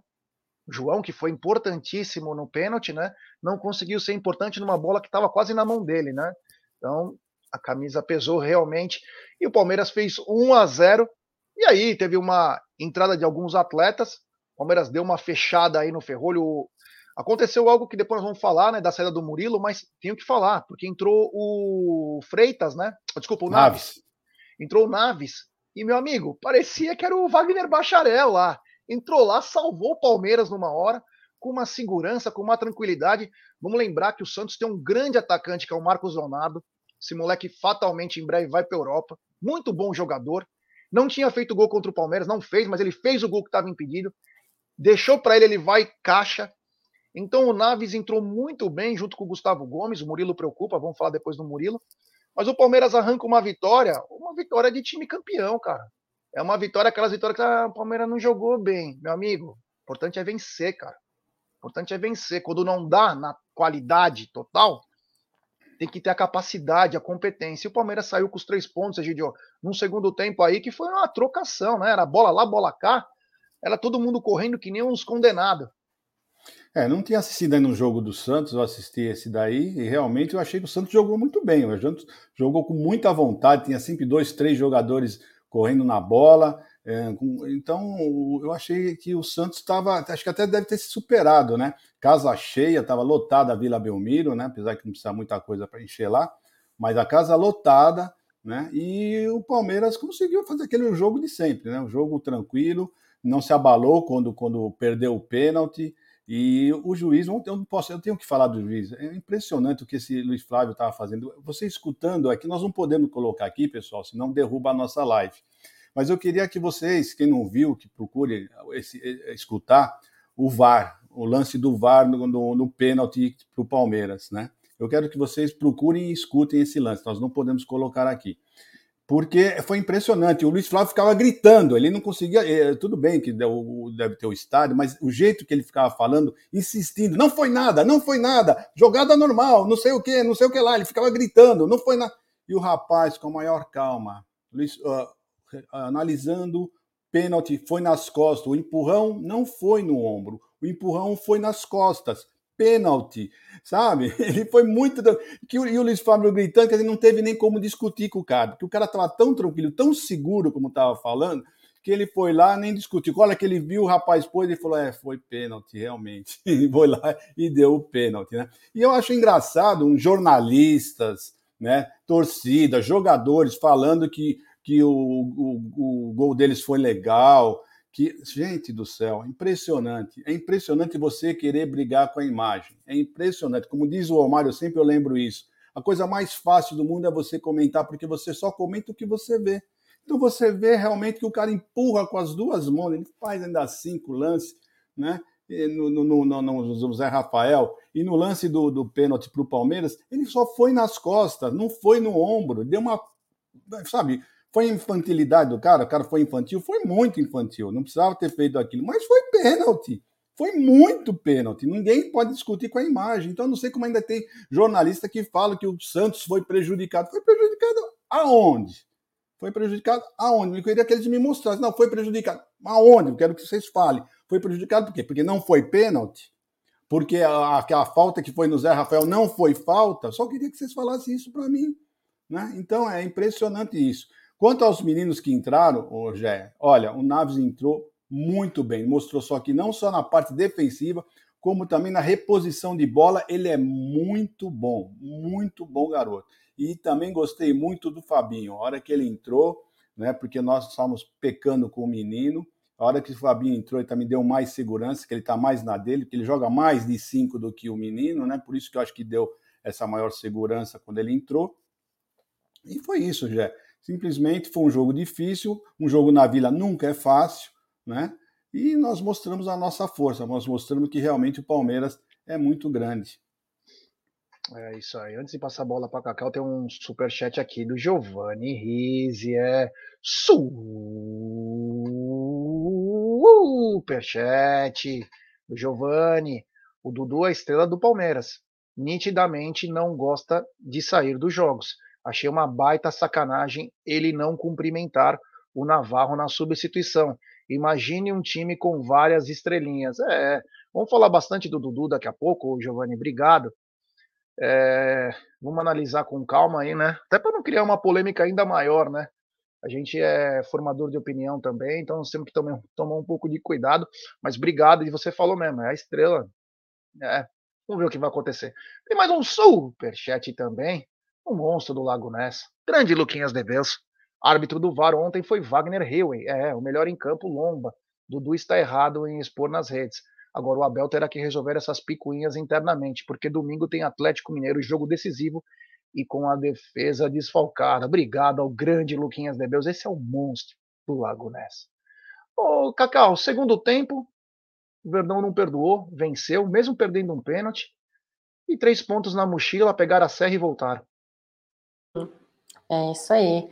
O João, que foi importantíssimo no pênalti, né? Não conseguiu ser importante numa bola que estava quase na mão dele, né? Então, a camisa pesou realmente. E o Palmeiras fez 1 a 0 e aí teve uma entrada de alguns atletas. O Palmeiras deu uma fechada aí no ferrolho. Aconteceu algo que depois nós vamos falar, né, da saída do Murilo, mas tenho que falar, porque entrou o Freitas, né? Desculpa, o Naves. Naves. Entrou o Naves. E, meu amigo, parecia que era o Wagner Bacharel lá. Entrou lá, salvou o Palmeiras numa hora, com uma segurança, com uma tranquilidade. Vamos lembrar que o Santos tem um grande atacante, que é o Marcos Leonardo. Esse moleque fatalmente em breve vai para a Europa. Muito bom jogador. Não tinha feito gol contra o Palmeiras, não fez, mas ele fez o gol que estava impedido. Deixou para ele, ele vai caixa. Então o Naves entrou muito bem junto com o Gustavo Gomes. O Murilo preocupa, vamos falar depois do Murilo. Mas o Palmeiras arranca uma vitória, uma vitória de time campeão, cara. É uma vitória, aquelas vitórias que ah, o Palmeiras não jogou bem, meu amigo. O importante é vencer, cara. O importante é vencer. Quando não dá na qualidade total, tem que ter a capacidade, a competência. E o Palmeiras saiu com os três pontos, Egidio, num segundo tempo aí, que foi uma trocação, né? Era bola lá, bola cá. Era todo mundo correndo que nem uns condenados. É, não tinha assistido ainda um jogo do Santos, eu assisti esse daí, e realmente eu achei que o Santos jogou muito bem. O Santos jogou com muita vontade, tinha sempre dois, três jogadores correndo na bola. É, então, eu achei que o Santos estava, acho que até deve ter se superado, né? Casa cheia, estava lotada a Vila Belmiro, né? Apesar que não precisa muita coisa para encher lá, mas a casa lotada, né? E o Palmeiras conseguiu fazer aquele jogo de sempre, né? Um jogo tranquilo, não se abalou quando, quando perdeu o pênalti. E o juiz, eu não posso, eu tenho que falar do juiz. É impressionante o que esse Luiz Flávio estava fazendo. Você escutando aqui, nós não podemos colocar aqui, pessoal, senão derruba a nossa live. Mas eu queria que vocês, quem não viu, que procure esse, escutar o VAR, o lance do VAR no, no, no pênalti para o Palmeiras, né? Eu quero que vocês procurem e escutem esse lance. Nós não podemos colocar aqui. Porque foi impressionante. O Luiz Flávio ficava gritando, ele não conseguia. É, tudo bem que deve ter o estádio, mas o jeito que ele ficava falando, insistindo: não foi nada, não foi nada, jogada normal, não sei o que, não sei o que lá. Ele ficava gritando: não foi nada. E o rapaz, com a maior calma, Luiz, uh, analisando, pênalti foi nas costas, o empurrão não foi no ombro, o empurrão foi nas costas. Pênalti, sabe? Ele foi muito. Que e o Luiz Fábio gritando que ele não teve nem como discutir com o cara, porque o cara estava tão tranquilo, tão seguro, como estava falando, que ele foi lá nem discutiu. Olha que ele viu o rapaz pôs e falou: é, foi pênalti, realmente. E foi lá e deu o pênalti, né? E eu acho engraçado uns jornalistas, né, torcida, jogadores falando que que o, o, o gol deles foi legal. Que, gente do céu, impressionante. É impressionante você querer brigar com a imagem. É impressionante. Como diz o Omar, eu sempre eu lembro isso. A coisa mais fácil do mundo é você comentar, porque você só comenta o que você vê. Então você vê realmente que o cara empurra com as duas mãos, ele faz ainda cinco lances, né? No, no, no, no, Zé Rafael, e no lance do, do pênalti para o Palmeiras, ele só foi nas costas, não foi no ombro, deu uma. Sabe, foi infantilidade do cara? O cara foi infantil? Foi muito infantil. Não precisava ter feito aquilo. Mas foi pênalti. Foi muito pênalti. Ninguém pode discutir com a imagem. Então, não sei como ainda tem jornalista que fala que o Santos foi prejudicado. Foi prejudicado aonde? Foi prejudicado aonde? Eu queria que eles me mostrassem. Não, foi prejudicado. Aonde? Eu quero que vocês falem. Foi prejudicado por quê? Porque não foi pênalti? Porque a, a, a falta que foi no Zé Rafael não foi falta? Só queria que vocês falassem isso para mim. Né? Então, é impressionante isso. Quanto aos meninos que entraram, Jé, olha, o Naves entrou muito bem, mostrou só que não só na parte defensiva, como também na reposição de bola, ele é muito bom, muito bom garoto. E também gostei muito do Fabinho, a hora que ele entrou, né, porque nós estávamos pecando com o menino, A hora que o Fabinho entrou, ele também deu mais segurança, que ele está mais na dele, porque ele joga mais de cinco do que o menino, né? Por isso que eu acho que deu essa maior segurança quando ele entrou. E foi isso, Jé. Simplesmente foi um jogo difícil, um jogo na Vila nunca é fácil, né? E nós mostramos a nossa força, nós mostramos que realmente o Palmeiras é muito grande. É isso aí. Antes de passar a bola para Cacau, tem um super chat aqui do Giovanni Rizzi, é super chat do Giovanni. O Dudu é a estrela do Palmeiras. Nitidamente não gosta de sair dos jogos. Achei uma baita sacanagem ele não cumprimentar o Navarro na substituição. Imagine um time com várias estrelinhas. É, vamos falar bastante do Dudu daqui a pouco, Giovanni, obrigado. É, vamos analisar com calma aí, né? Até para não criar uma polêmica ainda maior, né? A gente é formador de opinião também, então nós temos que tomar, tomar um pouco de cuidado. Mas obrigado, e você falou mesmo, é a estrela. É, vamos ver o que vai acontecer. Tem mais um superchat também, um monstro do Lago Ness. Grande Luquinhas de Belso. Árbitro do VAR ontem foi Wagner Hewey. É, o melhor em campo, Lomba. Dudu está errado em expor nas redes. Agora o Abel terá que resolver essas picuinhas internamente, porque domingo tem Atlético Mineiro, jogo decisivo e com a defesa desfalcada. Obrigado ao grande Luquinhas Debeus. Esse é o monstro do Lago Ness. Ô, Cacau, segundo tempo, o Verdão não perdoou, venceu, mesmo perdendo um pênalti. E três pontos na mochila, pegar a serra e voltar. É isso aí.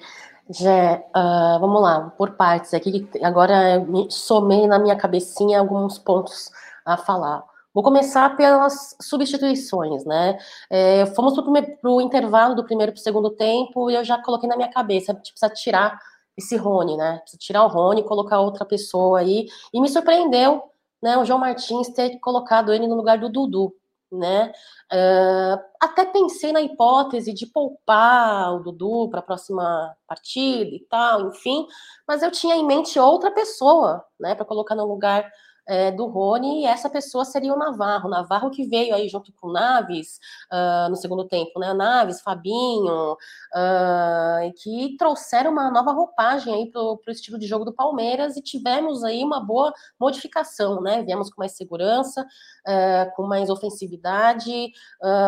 Já, uh, vamos lá, por partes aqui. Agora me somei na minha cabecinha alguns pontos a falar. Vou começar pelas substituições, né? É, fomos para o intervalo do primeiro para o segundo tempo e eu já coloquei na minha cabeça, tipo, precisa tirar esse Rony, né? Precisa tirar o Rony, colocar outra pessoa aí. E me surpreendeu, né? O João Martins ter colocado ele no lugar do Dudu né? Uh, até pensei na hipótese de poupar o Dudu para a próxima partida e tal, enfim, mas eu tinha em mente outra pessoa, né, para colocar no lugar é, do Rony, e essa pessoa seria o Navarro. O Navarro que veio aí junto com Naves uh, no segundo tempo, né? Naves, Fabinho, uh, que trouxeram uma nova roupagem aí para o estilo de jogo do Palmeiras e tivemos aí uma boa modificação, né? Viemos com mais segurança, uh, com mais ofensividade.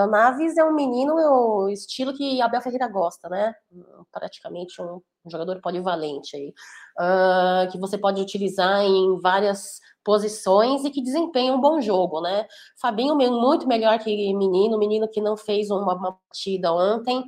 Naves é um menino, o estilo que Abel Ferreira gosta, né? Praticamente um, um jogador polivalente aí, que você pode utilizar em várias posições e que desempenham um bom jogo, né? Fabinho muito melhor que menino, menino que não fez uma, uma partida ontem.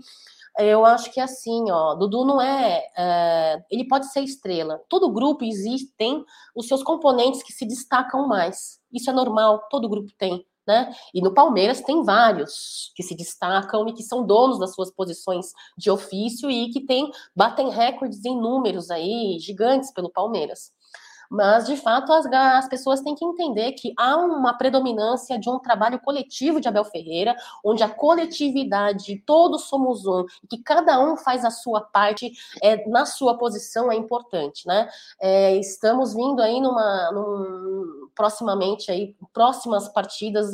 Eu acho que é assim, ó, Dudu não é, é, ele pode ser estrela. Todo grupo existe tem os seus componentes que se destacam mais. Isso é normal, todo grupo tem. Né? E no Palmeiras tem vários que se destacam e que são donos das suas posições de ofício e que tem, batem recordes em números aí gigantes pelo Palmeiras. Mas, de fato, as, as pessoas têm que entender que há uma predominância de um trabalho coletivo de Abel Ferreira, onde a coletividade, todos somos um, e que cada um faz a sua parte é, na sua posição é importante, né? É, estamos vindo aí numa, num, proximamente aí, próximas partidas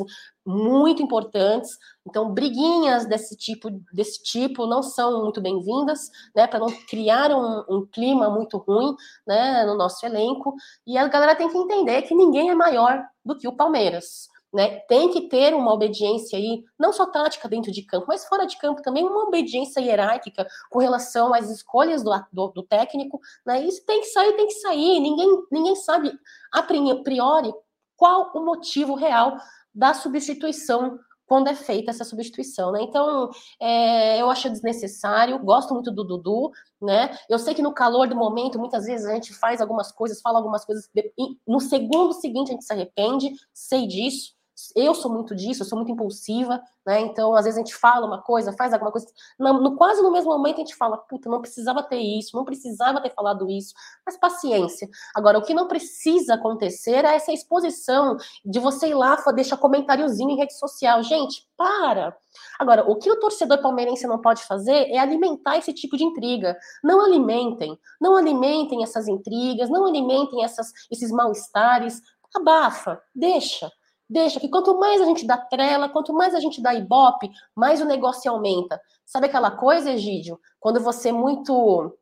muito importantes. Então, briguinhas desse tipo, desse tipo não são muito bem-vindas, né? Para não criar um, um, clima muito ruim, né? No nosso elenco. E a galera tem que entender que ninguém é maior do que o Palmeiras. Né, tem que ter uma obediência aí, não só tática dentro de campo, mas fora de campo também, uma obediência hierárquica com relação às escolhas do, do, do técnico. Né, isso tem que sair, tem que sair. Ninguém, ninguém sabe a priori qual o motivo real da substituição quando é feita essa substituição, né? Então, é, eu acho desnecessário, gosto muito do Dudu, né? Eu sei que no calor do momento, muitas vezes a gente faz algumas coisas, fala algumas coisas, no segundo seguinte a gente se arrepende, sei disso, eu sou muito disso, eu sou muito impulsiva, né? Então, às vezes a gente fala uma coisa, faz alguma coisa, no, no, quase no mesmo momento a gente fala, puta, não precisava ter isso, não precisava ter falado isso, mas paciência. Agora, o que não precisa acontecer é essa exposição de você ir lá, deixar comentáriozinho em rede social. Gente, para! Agora, o que o torcedor palmeirense não pode fazer é alimentar esse tipo de intriga. Não alimentem, não alimentem essas intrigas, não alimentem essas, esses mal-estares. Abafa, deixa. Deixa que quanto mais a gente dá trela, quanto mais a gente dá ibope, mais o negócio aumenta. Sabe aquela coisa, Egídio? Quando você é muito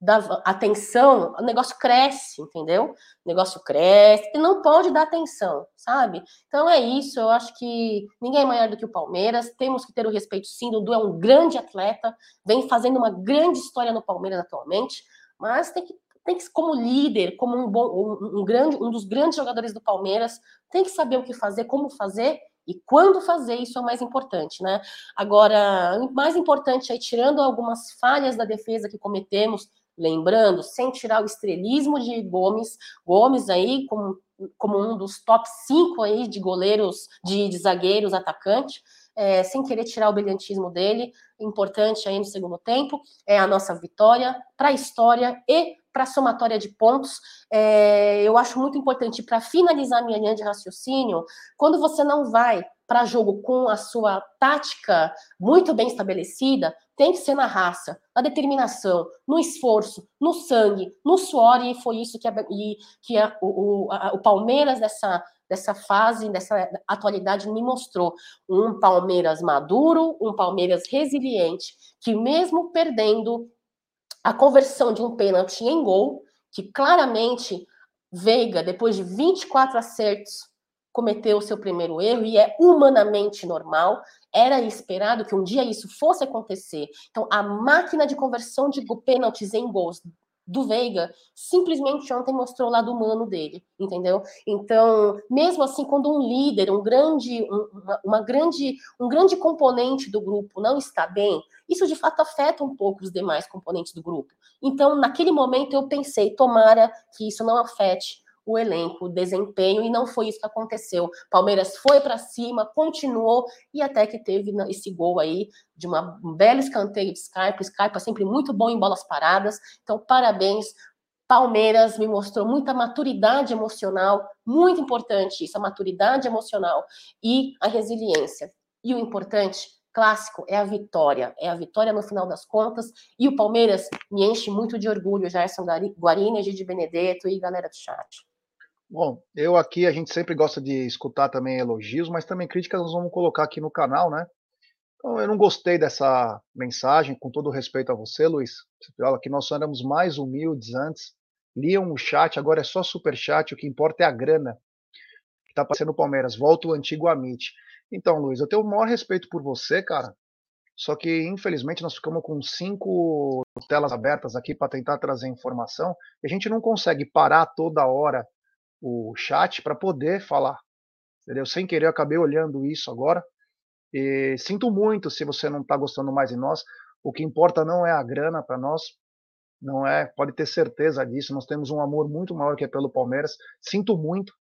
dá atenção, o negócio cresce, entendeu? O negócio cresce, e não pode dar atenção, sabe? Então é isso, eu acho que ninguém é maior do que o Palmeiras, temos que ter o respeito sim, Dudu é um grande atleta, vem fazendo uma grande história no Palmeiras atualmente, mas tem que, tem que como líder, como um, bom, um, grande, um dos grandes jogadores do Palmeiras, tem que saber o que fazer, como fazer e quando fazer, isso é o mais importante, né? Agora, mais importante é, tirando algumas falhas da defesa que cometemos, lembrando, sem tirar o estrelismo de Gomes, Gomes aí como, como um dos top 5 aí de goleiros, de, de zagueiros, atacante, é, sem querer tirar o brilhantismo dele, importante aí no segundo tempo, é a nossa vitória para a história e para a somatória de pontos. É, eu acho muito importante, para finalizar minha linha de raciocínio, quando você não vai para jogo com a sua tática muito bem estabelecida, tem que ser na raça, na determinação, no esforço, no sangue, no suor, e foi isso que, a, e, que a, o, a, o Palmeiras dessa, dessa fase, dessa atualidade me mostrou. Um Palmeiras maduro, um Palmeiras resiliente, que mesmo perdendo a conversão de um pênalti em gol, que claramente Veiga, depois de 24 acertos, cometeu o seu primeiro erro e é humanamente normal. Era esperado que um dia isso fosse acontecer. Então, a máquina de conversão de pênaltis em gols do Veiga simplesmente ontem mostrou o lado humano dele, entendeu? Então, mesmo assim, quando um líder, um grande, uma, uma, grande, um grande componente do grupo não está bem, isso de fato afeta um pouco os demais componentes do grupo. Então, naquele momento eu pensei, tomara que isso não afete o elenco, o desempenho, e não foi isso que aconteceu. Palmeiras foi para cima, continuou, e até que teve esse gol aí de uma, um belo escanteio de Scarpa. Scarpa sempre muito bom em bolas paradas. Então, parabéns. Palmeiras me mostrou muita maturidade emocional, muito importante isso, a maturidade emocional e a resiliência. E o importante, clássico, é a vitória. É a vitória no final das contas. E o Palmeiras me enche muito de orgulho, Gerson Guarini, Gide Benedetto e galera do chat. Bom, eu aqui, a gente sempre gosta de escutar também elogios, mas também críticas nós vamos colocar aqui no canal, né? Então, eu não gostei dessa mensagem, com todo respeito a você, Luiz. Você fala que nós éramos mais humildes antes, liam o chat, agora é só super chat, o que importa é a grana que tá passando no Palmeiras. Volta o antigo Amit. Então, Luiz, eu tenho o maior respeito por você, cara. Só que, infelizmente, nós ficamos com cinco telas abertas aqui para tentar trazer informação e a gente não consegue parar toda hora o chat para poder falar. Entendeu? Sem querer, eu acabei olhando isso agora. E sinto muito se você não está gostando mais de nós. O que importa não é a grana para nós, não é. Pode ter certeza disso. Nós temos um amor muito maior que é pelo Palmeiras. Sinto muito.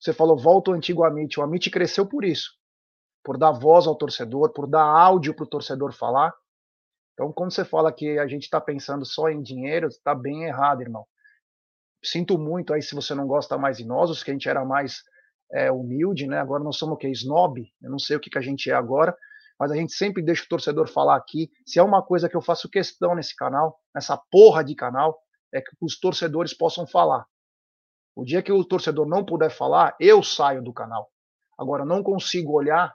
Você falou volta o antigo Amit. O Amit cresceu por isso, por dar voz ao torcedor, por dar áudio para o torcedor falar. Então, quando você fala que a gente está pensando só em dinheiro, está bem errado, irmão sinto muito aí se você não gosta mais de nós, os que a gente era mais é, humilde, né? Agora nós somos o que? Snob? Eu não sei o que, que a gente é agora, mas a gente sempre deixa o torcedor falar aqui. Se é uma coisa que eu faço questão nesse canal, nessa porra de canal, é que os torcedores possam falar. O dia que o torcedor não puder falar, eu saio do canal. Agora, não consigo olhar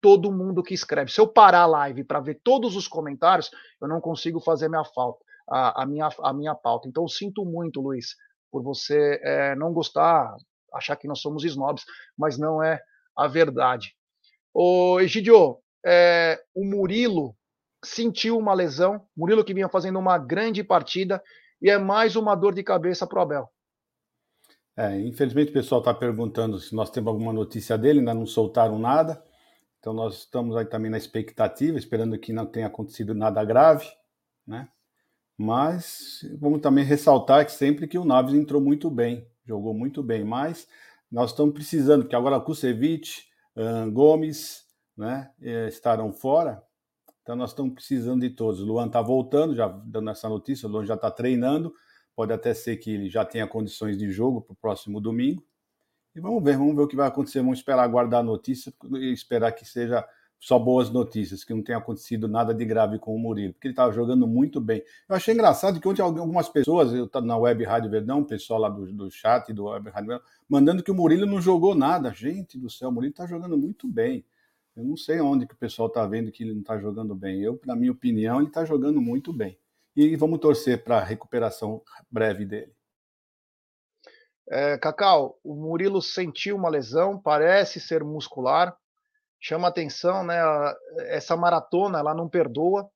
todo mundo que escreve. Se eu parar a live para ver todos os comentários, eu não consigo fazer minha falta, a, a, minha, a minha pauta. Então, sinto muito, Luiz por você é, não gostar, achar que nós somos snobs, mas não é a verdade. O Egidio, é, o Murilo sentiu uma lesão, Murilo que vinha fazendo uma grande partida e é mais uma dor de cabeça para o Abel. É, infelizmente o pessoal está perguntando se nós temos alguma notícia dele, ainda não soltaram nada. Então nós estamos aí também na expectativa, esperando que não tenha acontecido nada grave, né? Mas vamos também ressaltar que sempre que o Naves entrou muito bem, jogou muito bem, mas nós estamos precisando, porque agora Kusevich, Gomes, né, eh, estarão fora, então nós estamos precisando de todos. Luan está voltando, já dando essa notícia, o Luan já está treinando, pode até ser que ele já tenha condições de jogo para o próximo domingo. E vamos ver, vamos ver o que vai acontecer, vamos esperar aguardar a notícia e esperar que seja só boas notícias, que não tenha acontecido nada de grave com o Murilo, porque ele estava jogando muito bem. Eu achei engraçado que ontem algumas pessoas, eu estava na Web Rádio Verdão, o pessoal lá do, do chat do Web Rádio Verdão, mandando que o Murilo não jogou nada. Gente do céu, o Murilo está jogando muito bem. Eu não sei onde que o pessoal está vendo que ele não está jogando bem. Eu, na minha opinião, ele está jogando muito bem. e vamos torcer para a recuperação breve dele. É, Cacau, o Murilo sentiu uma lesão, parece ser muscular, chama atenção, né? Essa maratona ela não perdoa.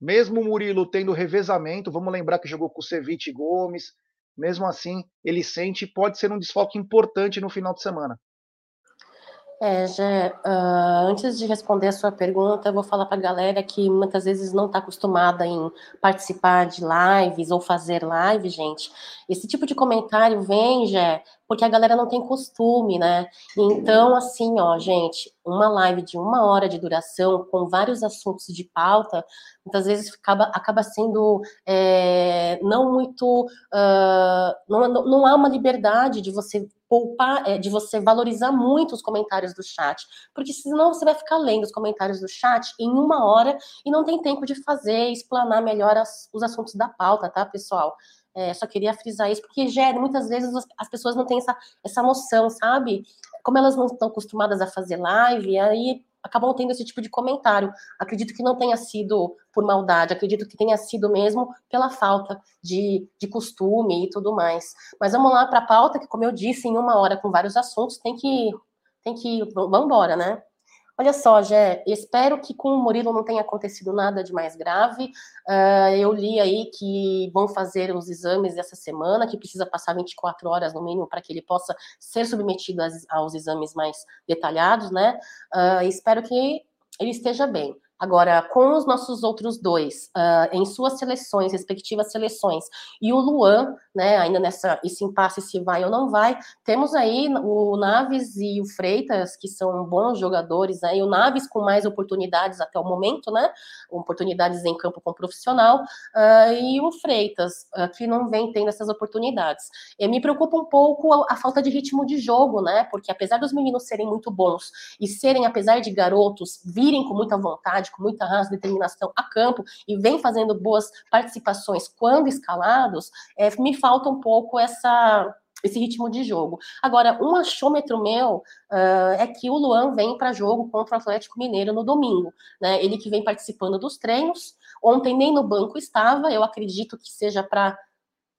Mesmo o Murilo tendo revezamento, vamos lembrar que jogou com o Ceviche Gomes, mesmo assim ele sente pode ser um desfoque importante no final de semana. É, já, uh, antes de responder a sua pergunta, eu vou falar para a galera que muitas vezes não está acostumada em participar de lives ou fazer live, gente. Esse tipo de comentário vem, já, porque a galera não tem costume, né? Então, assim, ó, gente, uma live de uma hora de duração, com vários assuntos de pauta, muitas vezes acaba, acaba sendo é, não muito. Uh, não, não há uma liberdade de você poupar, é, de você valorizar muito os comentários do chat, porque senão você vai ficar lendo os comentários do chat em uma hora e não tem tempo de fazer, explanar melhor as, os assuntos da pauta, tá, pessoal? É, só queria frisar isso, porque gera, muitas vezes as, as pessoas não têm essa, essa noção, sabe? Como elas não estão acostumadas a fazer live, aí acabam tendo esse tipo de comentário. Acredito que não tenha sido por maldade, acredito que tenha sido mesmo pela falta de, de costume e tudo mais. Mas vamos lá para a pauta, que, como eu disse, em uma hora com vários assuntos, tem que. Tem que. Vamos embora, né? Olha só, Jé, espero que com o Murilo não tenha acontecido nada de mais grave. Uh, eu li aí que vão fazer os exames essa semana, que precisa passar 24 horas no mínimo para que ele possa ser submetido aos, exames mais detalhados, né? Uh, espero que ele esteja bem. Agora, com os nossos outros dois, uh, em suas seleções, respectivas seleções, e o Luan, né, ainda nessa esse impasse se vai ou não vai, temos aí o Naves e o Freitas, que são bons jogadores, aí o Naves com mais oportunidades até o momento, né, oportunidades em campo com profissional, uh, e o Freitas, uh, que não vem tendo essas oportunidades. E me preocupa um pouco a, a falta de ritmo de jogo, né, porque apesar dos meninos serem muito bons e serem, apesar de garotos, virem com muita vontade, com muita raça, determinação a campo e vem fazendo boas participações quando escalados, é, me falta um pouco essa esse ritmo de jogo. Agora, um achômetro meu uh, é que o Luan vem para jogo contra o Atlético Mineiro no domingo. Né? Ele que vem participando dos treinos. Ontem nem no banco estava, eu acredito que seja para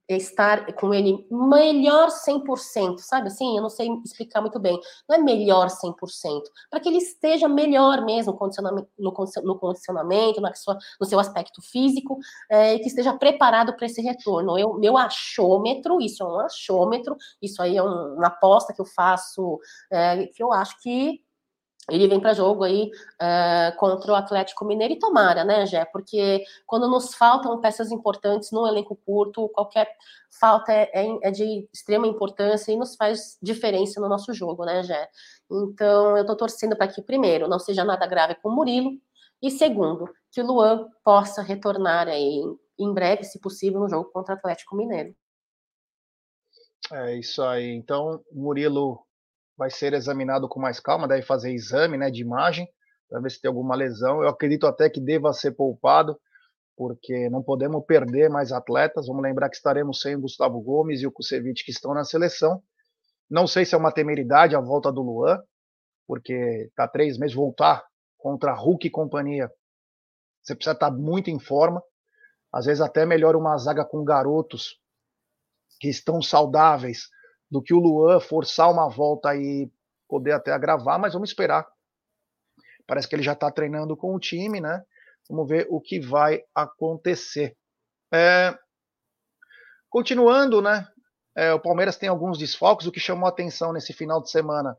estar com ele melhor 100%, sabe assim? Eu não sei explicar muito bem. Não é melhor 100%, para que ele esteja melhor mesmo no condicionamento, na sua, no seu aspecto físico, é, e que esteja preparado para esse retorno. Eu, meu achômetro, isso é um achômetro, isso aí é um, uma aposta que eu faço, é, que eu acho que ele vem para jogo aí uh, contra o Atlético Mineiro e tomara, né, Jé? Porque quando nos faltam peças importantes no elenco curto, qualquer falta é, é, é, de extrema importância e nos faz diferença no nosso jogo, né, Jé? Então, eu estou torcendo para que, primeiro, não seja nada grave com o Murilo, e segundo, que o Luan possa retornar aí em breve, se possível, no jogo contra o Atlético Mineiro. É isso aí. Então, Murilo vai ser examinado com mais calma, deve fazer exame né, de imagem para ver se tem alguma lesão. Eu acredito até que deva ser poupado, porque não podemos perder mais atletas. Vamos lembrar que estaremos sem o Gustavo Gomes e o Kusevich que estão na seleção. Não sei se é uma temeridade a volta do Luan, porque está três meses voltar contra Hulk e companhia. Você precisa estar tá muito em forma. Às vezes até melhor uma zaga com garotos que estão saudáveis do que o Luan forçar uma volta e poder até agravar, mas vamos esperar. Parece que ele já está treinando com o time, né? Vamos ver o que vai acontecer. É... Continuando, né? É, o Palmeiras tem alguns desfalques. O que chamou atenção nesse final de semana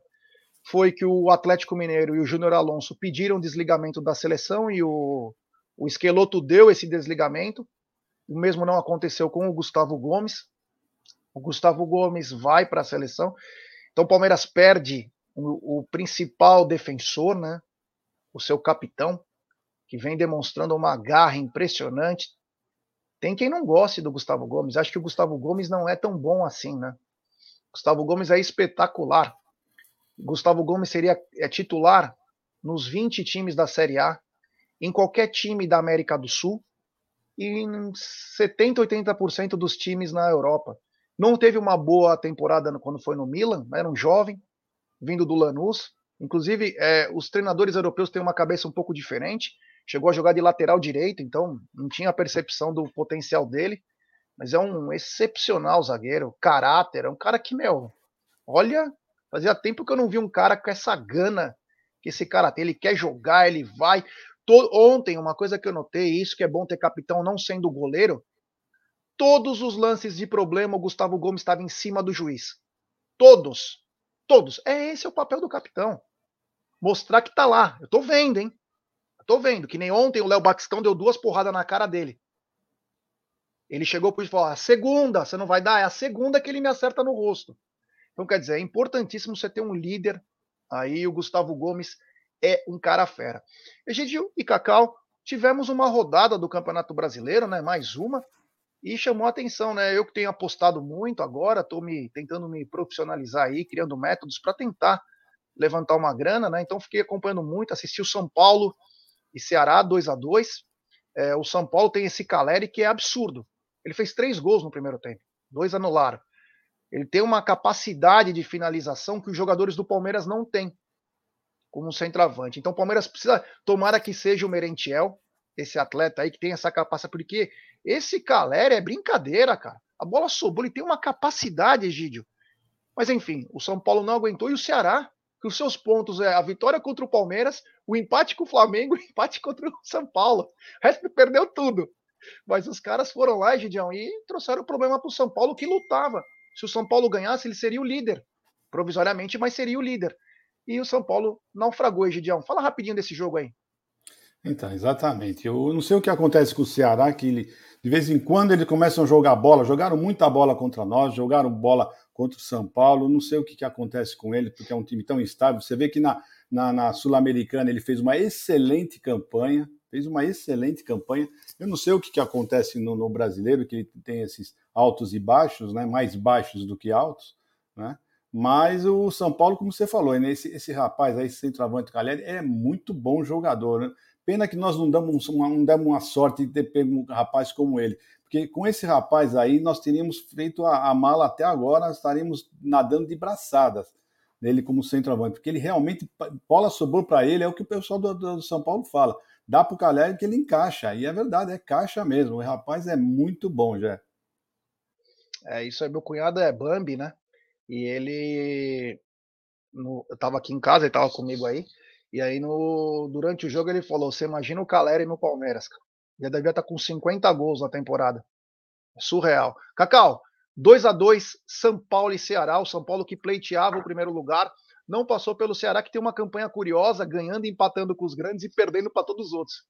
foi que o Atlético Mineiro e o Júnior Alonso pediram desligamento da seleção e o, o Esqueloto deu esse desligamento. O mesmo não aconteceu com o Gustavo Gomes. O Gustavo Gomes vai para a seleção. Então o Palmeiras perde o, o, principal defensor, né? O seu capitão, que vem demonstrando uma garra impressionante. Tem quem não goste do Gustavo Gomes. Acho que o Gustavo Gomes não é tão bom assim, né? Gustavo Gomes é espetacular. Gustavo Gomes seria é titular nos 20 times da Série A, em qualquer time da América do Sul e em 70, 80% dos times na Europa. Não teve uma boa temporada quando foi no Milan, era um jovem, vindo do Lanús. Inclusive, é, os treinadores europeus têm uma cabeça um pouco diferente. chegou a jogar de lateral direito, então não tinha a percepção do potencial dele, mas é um excepcional zagueiro, caráter, é um cara que, meu, olha, fazia tempo que eu não vi um cara com essa gana que esse cara tem, ele quer jogar, ele vai. Todo, ontem, uma coisa que eu notei, isso que é bom ter capitão não sendo goleiro, todos os lances de problema o Gustavo Gomes estava em cima do juiz. Todos. Todos. É esse é o papel do capitão. Mostrar que tá lá. Eu tô vendo, hein? Eu tô vendo. Que nem ontem o Léo Batistão deu duas porradas na cara dele. Ele chegou juiz e falou: a segunda, você não vai dar? É a segunda que ele me acerta no rosto. Então, quer dizer, é importantíssimo você ter um líder. Aí o Gustavo Gomes é um cara fera. Egidio e Cacau, tivemos uma rodada do Campeonato Brasileiro, né? Mais uma e chamou a atenção, né? Eu que tenho apostado muito agora, estou me tentando me profissionalizar aí, criando métodos para tentar levantar uma grana, né? Então fiquei acompanhando muito, assisti o São Paulo e Ceará 2 a 2 é, O São Paulo tem esse Caleri que é absurdo. Ele fez três gols no primeiro tempo, dois anularam. Ele tem uma capacidade de finalização que os jogadores do Palmeiras não têm, como um centroavante. Então o Palmeiras precisa, tomara que seja o Merentiel, esse atleta aí que tem essa capacidade, porque esse Caleri é brincadeira, cara. A bola sobrou, ele tem uma capacidade, Egídio. Mas enfim, o São Paulo não aguentou e o Ceará, que os seus pontos é a vitória contra o Palmeiras, o empate com o Flamengo, o empate contra o São Paulo. O resto perdeu tudo. Mas os caras foram lá, Egidião, e trouxeram o problema para o São Paulo que lutava. Se o São Paulo ganhasse, ele seria o líder. Provisoriamente, mas seria o líder. E o São Paulo naufragou, Egidião. Fala rapidinho desse jogo aí. Então, exatamente. Eu não sei o que acontece com o Ceará, que ele, de vez em quando eles começam a jogar bola, jogaram muita bola contra nós, jogaram bola contra o São Paulo, não sei o que, que acontece com ele, porque é um time tão instável. Você vê que na, na, na Sul-Americana ele fez uma excelente campanha, fez uma excelente campanha. Eu não sei o que, que acontece no, no brasileiro, que ele tem esses altos e baixos, né? mais baixos do que altos, né? Mas o São Paulo, como você falou, né? esse, esse rapaz aí, esse centroavante Calheri, é muito bom jogador. Né? Pena que nós não damos uma, não damos uma sorte de ter pego um rapaz como ele. Porque com esse rapaz aí, nós teríamos feito a, a mala até agora, estaríamos nadando de braçadas nele como centroavante. Porque ele realmente, bola sobrou para ele, é o que o pessoal do, do São Paulo fala. Dá para o Caleri que ele encaixa. E é verdade, é caixa mesmo. O rapaz é muito bom, já. É, isso aí, meu cunhado é Bambi, né? E ele. No, eu tava aqui em casa, ele tava comigo aí. E aí, no, durante o jogo, ele falou: Você imagina o Caleri no Palmeiras, cara. Já devia estar tá com 50 gols na temporada. É surreal. Cacau, 2 a 2 São Paulo e Ceará. O São Paulo que pleiteava o primeiro lugar. Não passou pelo Ceará, que tem uma campanha curiosa, ganhando e empatando com os grandes e perdendo para todos os outros.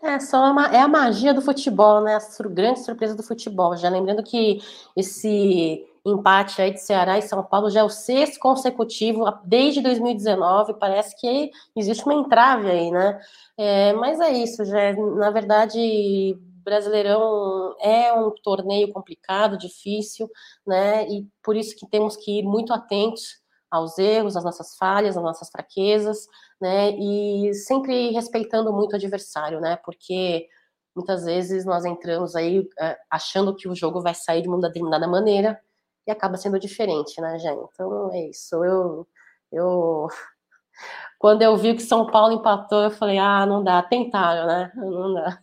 É, só uma, é a magia do futebol, né? A grande surpresa do futebol. Já lembrando que esse empate aí de Ceará e São Paulo já é o sexto consecutivo desde 2019. Parece que existe uma entrave aí, né? É, mas é isso, já. Na verdade, Brasileirão é um torneio complicado, difícil, né? E por isso que temos que ir muito atentos aos erros, às nossas falhas, às nossas fraquezas, né? E sempre respeitando muito o adversário, né? Porque muitas vezes nós entramos aí é, achando que o jogo vai sair de uma determinada maneira e acaba sendo diferente, né, gente? Então é isso. Eu, eu, quando eu vi que São Paulo empatou, eu falei, ah, não dá, tentaram, né? Não dá.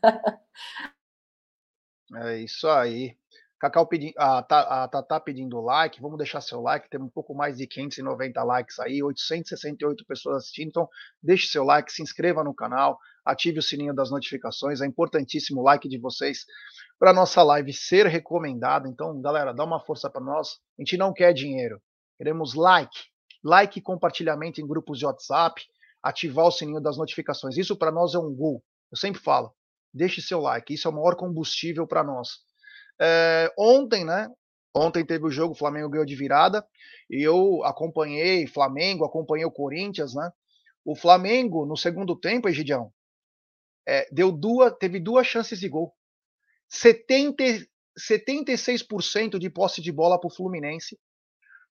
É isso aí. Cacau pedindo, a, Tatá pedindo like, vamos deixar seu like, temos um pouco mais de 590 likes aí, 868 pessoas assistindo, então deixe seu like, se inscreva no canal, ative o sininho das notificações, é importantíssimo o like de vocês para nossa live ser recomendada, então galera, dá uma força para nós, a gente não quer dinheiro, queremos like, like e compartilhamento em grupos de WhatsApp, ativar o sininho das notificações, isso para nós é um gol, eu sempre falo, deixe seu like, isso é o maior combustível para nós, é, ontem, né? Ontem teve o jogo, o Flamengo ganhou de virada, e eu acompanhei Flamengo, acompanhei o Corinthians, né? O Flamengo, no segundo tempo, Egidião, é, deu duas, teve duas chances de gol. 70, 76% de posse de bola para o Fluminense.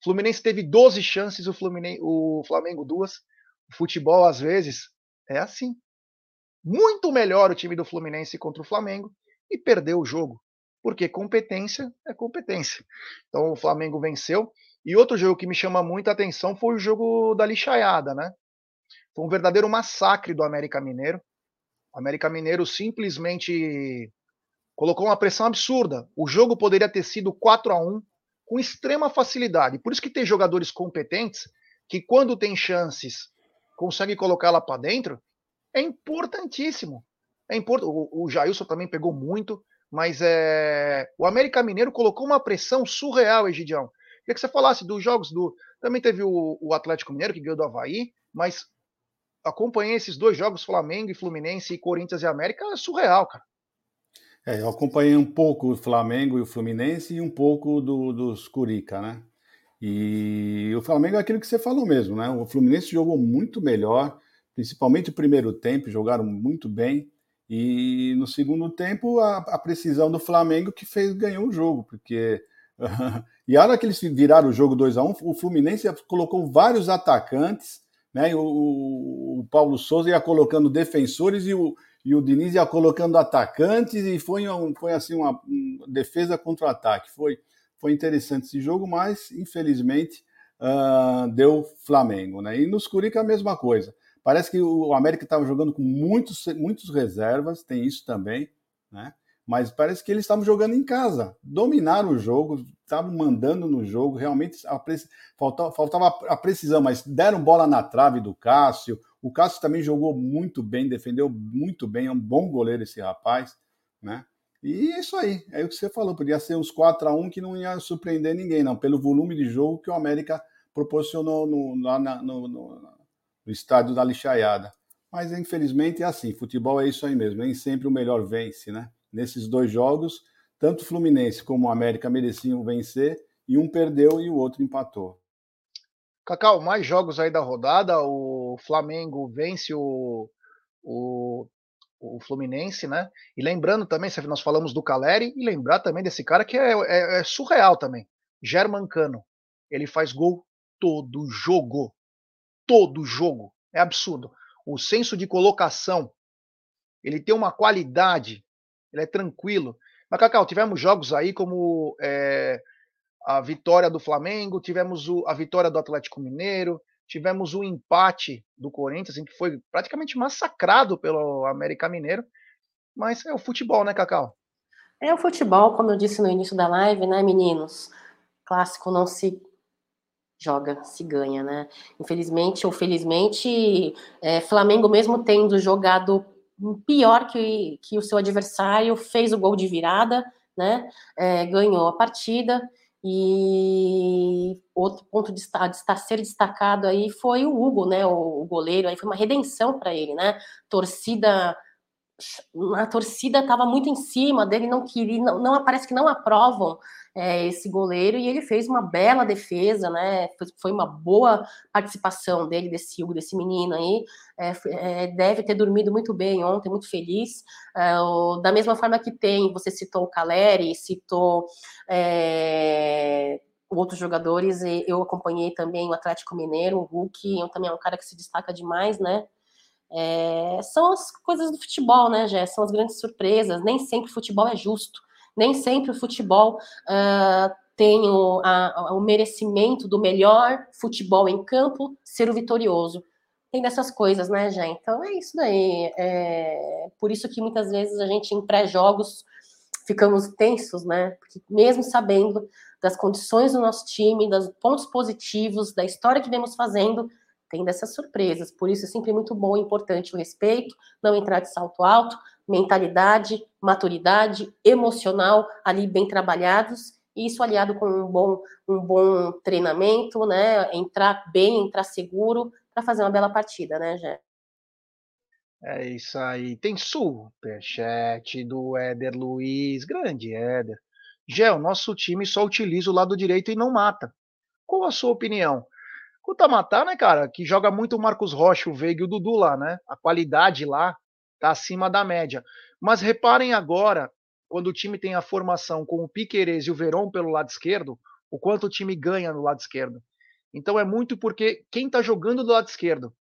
Fluminense teve 12 chances, o, Fluminense, o Flamengo duas. O futebol, às vezes, é assim. Muito melhor o time do Fluminense contra o Flamengo e perdeu o jogo porque competência é competência. Então o Flamengo venceu. E outro jogo que me chama muita atenção foi o jogo da lixaiada, né? Foi um verdadeiro massacre do América Mineiro. O América Mineiro simplesmente colocou uma pressão absurda. O jogo poderia ter sido 4 a 1 com extrema facilidade. Por isso que tem jogadores competentes que quando tem chances consegue colocá-la para dentro, é importantíssimo. É import... o, o Jailson também pegou muito, mas é... o América Mineiro colocou uma pressão surreal, Egidião. Queria que você falasse dos jogos do. Também teve o, o Atlético Mineiro, que ganhou do Havaí, mas acompanhei esses dois jogos, Flamengo e Fluminense, e Corinthians e América, é surreal, cara. É, eu acompanhei um pouco o Flamengo e o Fluminense e um pouco do, dos Curica, né? E o Flamengo é aquilo que você falou mesmo, né? O Fluminense jogou muito melhor, principalmente o primeiro tempo, jogaram muito bem. E no segundo tempo, a, a precisão do Flamengo que fez ganhou o jogo, porque. e a hora que eles viraram o jogo 2 a 1 um, o Fluminense colocou vários atacantes, né? O, o Paulo Souza ia colocando defensores e o, e o Diniz ia colocando atacantes, e foi, um, foi assim uma, defesa contra ataque. Foi foi interessante esse jogo, mas infelizmente uh, deu Flamengo. Né? E nos Curica a mesma coisa. Parece que o América estava jogando com muitos, muitos reservas, tem isso também, né? mas parece que eles estavam jogando em casa, dominaram o jogo, estavam mandando no jogo, realmente a faltava, faltava a precisão, mas deram bola na trave do Cássio. O Cássio também jogou muito bem, defendeu muito bem, é um bom goleiro esse rapaz, né? E é isso aí, é o que você falou, podia ser uns 4 a 1 que não ia surpreender ninguém, não, pelo volume de jogo que o América proporcionou no, lá na, no, no, no, estádio da Lixaiada. Mas infelizmente é assim, futebol é isso aí mesmo, nem sempre o melhor vence, né? Nesses dois jogos, tanto o Fluminense como o América mereciam vencer, e um perdeu e o outro empatou. Cacau, mais jogos aí da rodada, o Flamengo vence o, o o Fluminense, né? E lembrando também, nós falamos do Caleri, e lembrar também desse cara que é, é, é surreal também. Germancano. Ele faz gol todo jogo. Todo jogo. É absurdo. O senso de colocação, ele tem uma qualidade, ele é tranquilo. Mas, Cacau, tivemos jogos aí como é, a vitória do Flamengo, tivemos o, a vitória do Atlético Mineiro, tivemos o empate do Corinthians, que foi praticamente massacrado pelo América Mineiro. Mas é o futebol, né, Cacau? É o futebol, como eu disse no início da live, né, meninos? Clássico não se joga, se ganha, né? Infelizmente ou felizmente, é, Flamengo mesmo tendo jogado pior que, que o seu adversário, fez o gol de virada, né? É, ganhou a partida. E outro ponto de de ser destacado aí foi o Hugo, né? O, o goleiro, aí foi uma redenção para ele, né? Torcida a torcida estava muito em cima dele, não queria, não, não parece que não aprovam é, esse goleiro e ele fez uma bela defesa, né? Foi, uma boa participação dele, desse Hugo, desse menino aí. É, é, deve ter dormido muito bem ontem, muito feliz. É, o, da mesma forma que tem, você citou o Caleri, citou é, outros jogadores, eu acompanhei também o Atlético Mineiro, o Hulk, eu também é um cara que se destaca demais, né? É, são as coisas do futebol, né, Jé? São as grandes surpresas. Nem sempre o futebol é justo, nem sempre o futebol uh, tem o, a, o merecimento do melhor futebol em campo ser o vitorioso. Tem dessas coisas, né, Jé? Então é isso daí. É por isso que muitas vezes a gente, em pré-jogos, ficamos tensos, né? Porque mesmo sabendo das condições do nosso time, dos pontos positivos, da história que vemos fazendo, tem dessas surpresas. Por isso é sempre muito bom e importante o respeito, não entrar de salto alto, mentalidade, maturidade, emocional ali bem trabalhados, e isso aliado com um bom, um bom treinamento, né? Entrar bem, entrar seguro para fazer uma bela partida, né, Jé? É isso aí. Tem superchat do Éder Luiz. Grande Éder. Gé, o nosso time só utiliza o lado direito e não mata. Qual a sua opinião? O Tamatá, né, cara, que joga muito o Marcos Rocha, o Veiga e o Dudu lá, né? A qualidade lá tá acima da média. Mas reparem agora, quando o time tem a formação com o Piquerez e o Verón pelo lado esquerdo, o quanto o time ganha no lado esquerdo. Então é muito porque quem tá jogando do lado esquerdo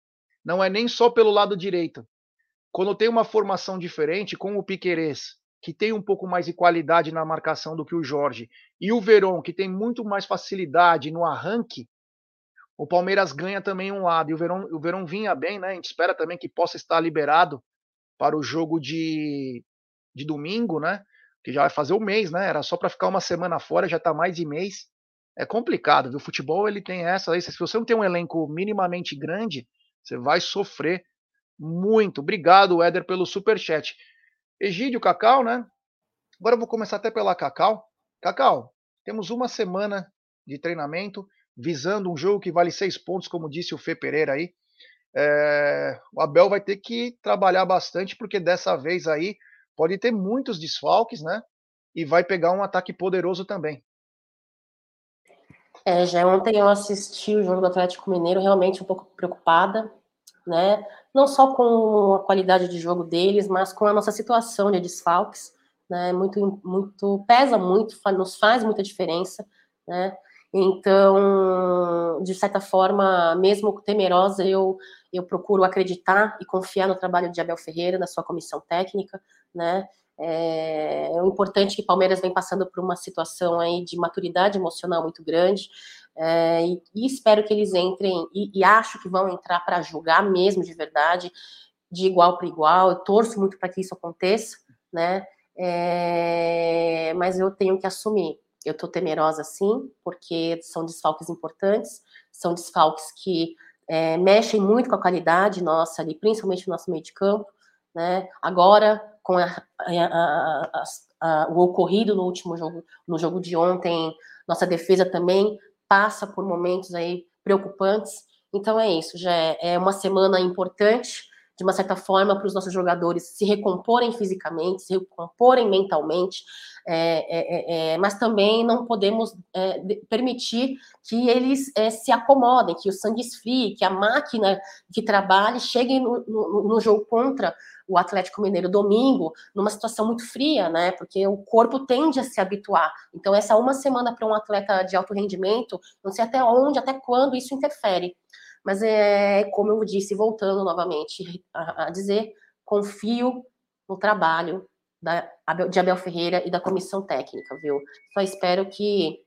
não é nem só pelo lado direito. Quando tem uma formação diferente com o Piquerez, que tem um pouco mais de qualidade na marcação do que o Jorge, e o Verón, que tem muito mais facilidade no arranque, o Palmeiras ganha também um lado. E o Verão, o Verão vinha bem, né? A gente espera também que possa estar liberado para o jogo de, de domingo, né? Que já vai fazer um mês, né? Era só para ficar uma semana fora, já está mais de mês. É complicado, viu? O futebol ele tem essa aí. Se você não tem um elenco minimamente grande, você vai sofrer muito. Obrigado, Éder, pelo super chat. Egídio Cacau, né? Agora eu vou começar até pela Cacau. Cacau, temos uma semana de treinamento visando um jogo que vale seis pontos, como disse o Fê Pereira aí. É, o Abel vai ter que trabalhar bastante, porque dessa vez aí pode ter muitos desfalques, né? E vai pegar um ataque poderoso também. É, já ontem eu assisti o jogo do Atlético Mineiro, realmente um pouco preocupada, né? Não só com a qualidade de jogo deles, mas com a nossa situação de desfalques, né? Muito, muito pesa muito, nos faz muita diferença, né? Então, de certa forma, mesmo temerosa, eu, eu procuro acreditar e confiar no trabalho de Abel Ferreira, na sua comissão técnica, né? É, é importante que Palmeiras vem passando por uma situação aí de maturidade emocional muito grande, é, e, e, espero que eles entrem, e, e acho que vão entrar para julgar mesmo de verdade, de igual para igual. Eu torço muito para que isso aconteça, né? É, mas eu tenho que assumir eu estou temerosa sim, porque são desfalques importantes, são desfalques que é, mexem muito com a qualidade nossa ali, principalmente no nosso meio de campo. Né? Agora, com a, a, a, o ocorrido no último jogo, no jogo de ontem, nossa defesa também passa por momentos aí preocupantes. Então é isso, já é, é uma semana importante de uma certa forma, para os nossos jogadores se recomporem fisicamente, se recomporem mentalmente, é, é, é, é mas também não podemos é, permitir que eles é, se acomodem, que o sangue esfrie, que a máquina que trabalhe chegue no, no, no jogo contra o Atlético Mineiro domingo numa situação muito fria, né? Porque o corpo tende a se habituar. Então, essa uma semana para um atleta de alto rendimento, não sei até onde, até quando isso interfere. Mas é como eu disse, voltando novamente a, a dizer, confio no trabalho da, de Abel Ferreira e da comissão técnica, viu? Só espero que,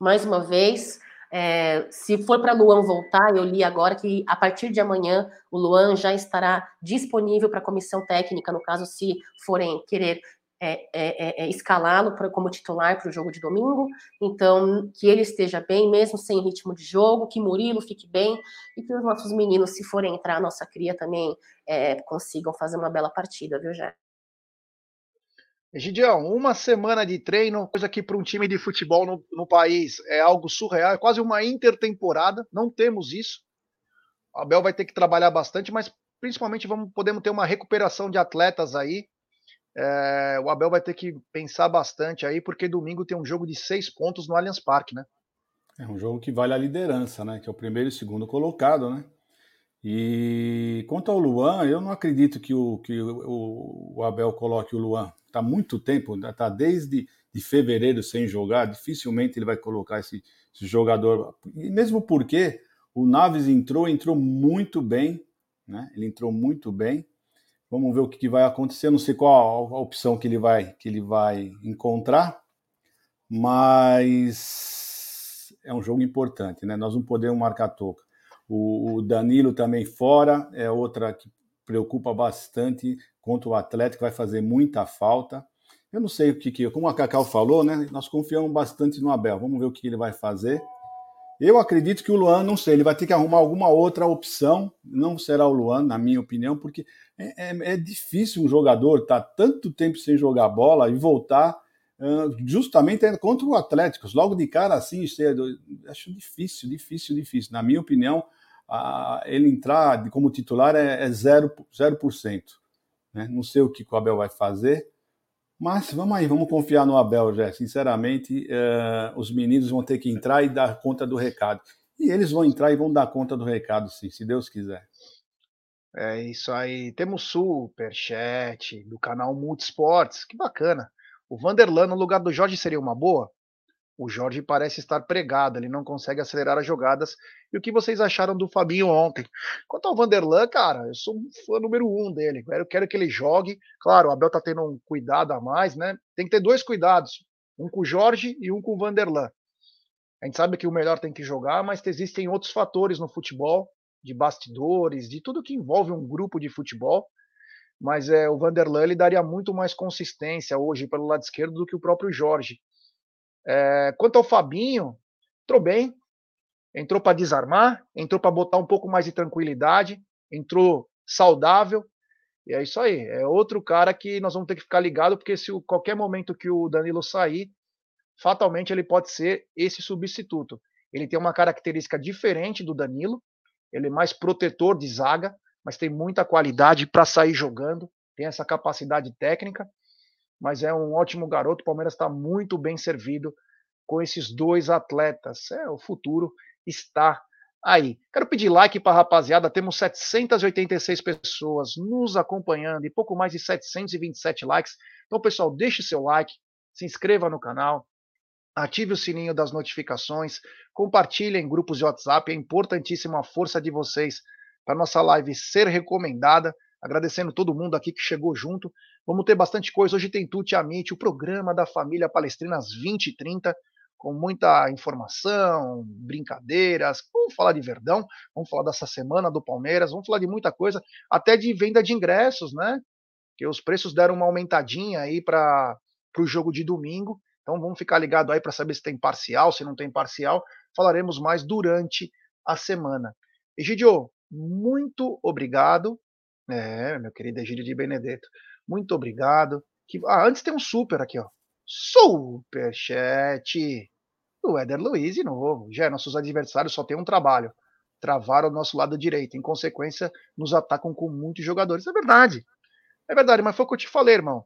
mais uma vez, é, se for para Luan voltar, eu li agora que a partir de amanhã o Luan já estará disponível para a comissão técnica, no caso, se forem querer é, é, é, é escalá-lo como titular para o jogo de domingo. Então, que ele esteja bem, mesmo sem ritmo de jogo, que Murilo fique bem e que os nossos meninos, se forem entrar, nossa cria também é, consigam fazer uma bela partida, viu, Jé? Gideão, uma semana de treino, coisa que para um time de futebol no, no, país é algo surreal, é quase uma intertemporada, não temos isso. O Abel vai ter que trabalhar bastante, mas principalmente vamos, podemos ter uma recuperação de atletas aí é, o Abel vai ter que pensar bastante aí, porque domingo tem um jogo de seis pontos no Allianz Parque, né? É um jogo que vale a liderança, né? Que é o primeiro e segundo colocado, né? E quanto ao Luan, eu não acredito que o, que o, o Abel coloque o Luan. Está muito tempo, está desde de fevereiro sem jogar, dificilmente ele vai colocar esse, esse jogador. E mesmo porque o Naves entrou, entrou muito bem, né? Ele entrou muito bem. Vamos ver o que, vai acontecer. Não sei qual a opção que ele vai que ele vai encontrar, mas é um jogo importante, né? Nós não podemos marcar toca. O, o Danilo também fora é outra que preocupa bastante contra o Atlético, vai fazer muita falta. Eu não sei o que, que como a Cacau falou, né? Nós confiamos bastante no Abel. Vamos ver o que ele vai fazer. Eu acredito que o Luan, não sei, ele vai ter que arrumar alguma outra opção. Não será o Luan, na minha opinião, porque é, é, é difícil um jogador estar tá tanto tempo sem jogar bola e voltar uh, justamente contra o Atlético. Logo de cara, assim, cedo, acho difícil, difícil, difícil. Na minha opinião, ele entrar como titular é, é 0%. 0% né? Não sei o que o Abel vai fazer. Mas vamos aí, vamos confiar no Abel, já. Sinceramente, uh, os meninos vão ter que entrar e dar conta do recado. E eles vão entrar e vão dar conta do recado, sim, se Deus quiser. É isso aí. Temos super chat do canal Multisports. Que bacana. O Vanderlan no lugar do Jorge seria uma boa? O Jorge parece estar pregado, ele não consegue acelerar as jogadas. E o que vocês acharam do Fabinho ontem? Quanto ao Vanderlan, cara, eu sou fã número um dele. Eu quero que ele jogue. Claro, o Abel tá tendo um cuidado a mais, né? Tem que ter dois cuidados: um com o Jorge e um com o Vanderlan. A gente sabe que o melhor tem que jogar, mas existem outros fatores no futebol, de bastidores, de tudo que envolve um grupo de futebol. mas é, o Vanderlan ele daria muito mais consistência hoje pelo lado esquerdo do que o próprio Jorge. É, quanto ao Fabinho, entrou bem, entrou para desarmar, entrou para botar um pouco mais de tranquilidade, entrou saudável, e é isso aí. É outro cara que nós vamos ter que ficar ligado, porque se qualquer momento que o Danilo sair, fatalmente ele pode ser esse substituto. Ele tem uma característica diferente do Danilo, ele é mais protetor de zaga, mas tem muita qualidade para sair jogando, tem essa capacidade técnica, mas é um ótimo garoto. O Palmeiras está muito bem servido com esses dois atletas. É, o futuro está aí. Quero pedir like para a rapaziada. Temos 786 pessoas nos acompanhando e pouco mais de 727 likes. Então, pessoal, deixe seu like, se inscreva no canal, ative o sininho das notificações, compartilhe em grupos de WhatsApp. É importantíssima a força de vocês para nossa live ser recomendada. Agradecendo todo mundo aqui que chegou junto. Vamos ter bastante coisa. Hoje tem Tuti Amit, o programa da família Palestrina às 20h30, com muita informação, brincadeiras. Vamos falar de Verdão, vamos falar dessa semana do Palmeiras, vamos falar de muita coisa, até de venda de ingressos, né? Que os preços deram uma aumentadinha aí para o jogo de domingo. Então vamos ficar ligado aí para saber se tem parcial, se não tem parcial. Falaremos mais durante a semana. Egidio, muito obrigado. É, meu querido Egídio de Benedetto, muito obrigado. Que, ah, antes tem um super aqui, ó. Superchat do Éder Luiz de novo. Já nossos adversários só têm um trabalho: travar o nosso lado direito. Em consequência, nos atacam com muitos jogadores. É verdade. É verdade, mas foi o que eu te falei, irmão.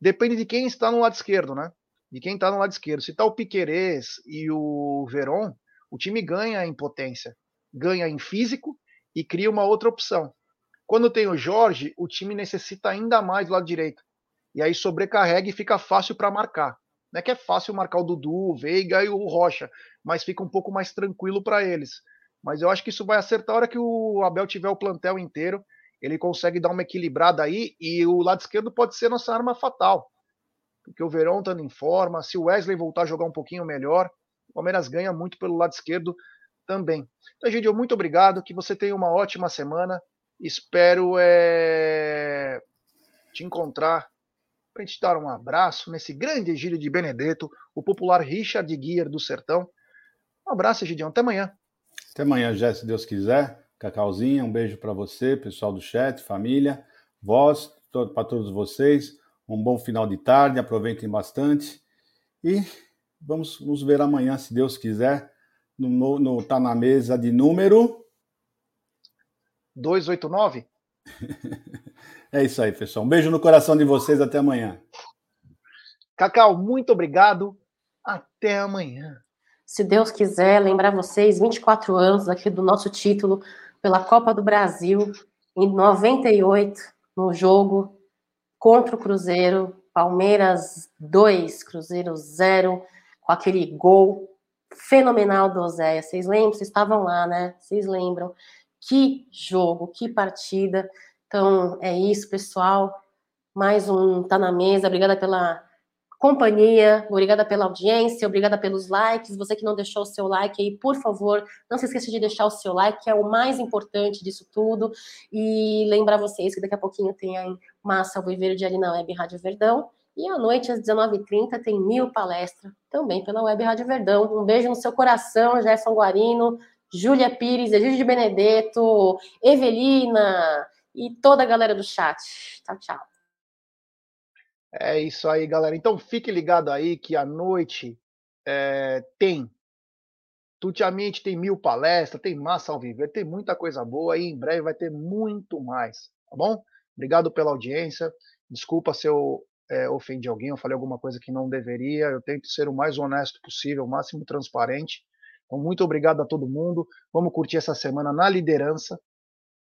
Depende de quem está no lado esquerdo, né? De quem está no lado esquerdo. Se está o Piquerez e o Veron, o time ganha em potência, ganha em físico e cria uma outra opção. Quando tem o Jorge, o time necessita ainda mais do lado direito. E aí sobrecarrega e fica fácil para marcar. Não é que é fácil marcar o Dudu, o Veiga e o Rocha, mas fica um pouco mais tranquilo para eles. Mas eu acho que isso vai acertar a hora que o Abel tiver o plantel inteiro. Ele consegue dar uma equilibrada aí e o lado esquerdo pode ser nossa arma fatal. Porque o Verão estando em forma, se o Wesley voltar a jogar um pouquinho melhor, o Palmeiras ganha muito pelo lado esquerdo também. Então, Gideon, muito obrigado. Que você tenha uma ótima semana. Espero é, te encontrar para gente dar um abraço nesse grande Egílio de Benedetto, o popular Richard Guiar do Sertão. Um abraço, Gideon. Até amanhã. Até amanhã, Jé, se Deus quiser. Cacauzinha, um beijo para você, pessoal do chat, família, vós, para todos vocês. Um bom final de tarde, aproveitem bastante. E vamos nos ver amanhã, se Deus quiser no, no, tá na mesa de número 289. é isso aí, pessoal. Um beijo no coração de vocês. Até amanhã. Cacau, muito obrigado. Até amanhã. Se Deus quiser, lembrar vocês, 24 anos aqui do nosso título pela Copa do Brasil, em 98, no jogo contra o Cruzeiro, Palmeiras 2, Cruzeiro 0, com aquele gol fenomenal do Oséia. Vocês lembram? Vocês estavam lá, né? Vocês lembram? Que jogo, que partida. Então, é isso, pessoal. Mais um Tá na Mesa. Obrigada pela companhia, obrigada pela audiência, obrigada pelos likes. Você que não deixou o seu like aí, por favor, não se esqueça de deixar o seu like, que é o mais importante disso tudo. E lembrar vocês que daqui a pouquinho tem aí Massa Verde ali na Web Rádio Verdão. E à noite, às 19h30, tem mil palestra, também pela Web Rádio Verdão. Um beijo no seu coração, Gerson Guarino, Júlia Pires, Egídio de Benedetto, Evelina e toda a galera do chat. Tchau, tchau. É isso aí, galera. Então fique ligado aí que à noite é, tem Tutiamente tem mil palestras, tem massa ao viver, tem muita coisa boa e em breve vai ter muito mais, tá bom? Obrigado pela audiência. Desculpa se eu é, ofendi alguém, eu falei alguma coisa que não deveria. Eu tento ser o mais honesto possível, o máximo transparente. Então, muito obrigado a todo mundo. Vamos curtir essa semana na liderança.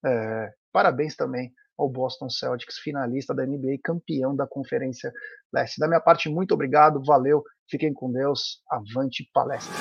É, parabéns também ao Boston Celtics, finalista da NBA, campeão da Conferência Leste. Da minha parte, muito obrigado, valeu, fiquem com Deus, avante palestra.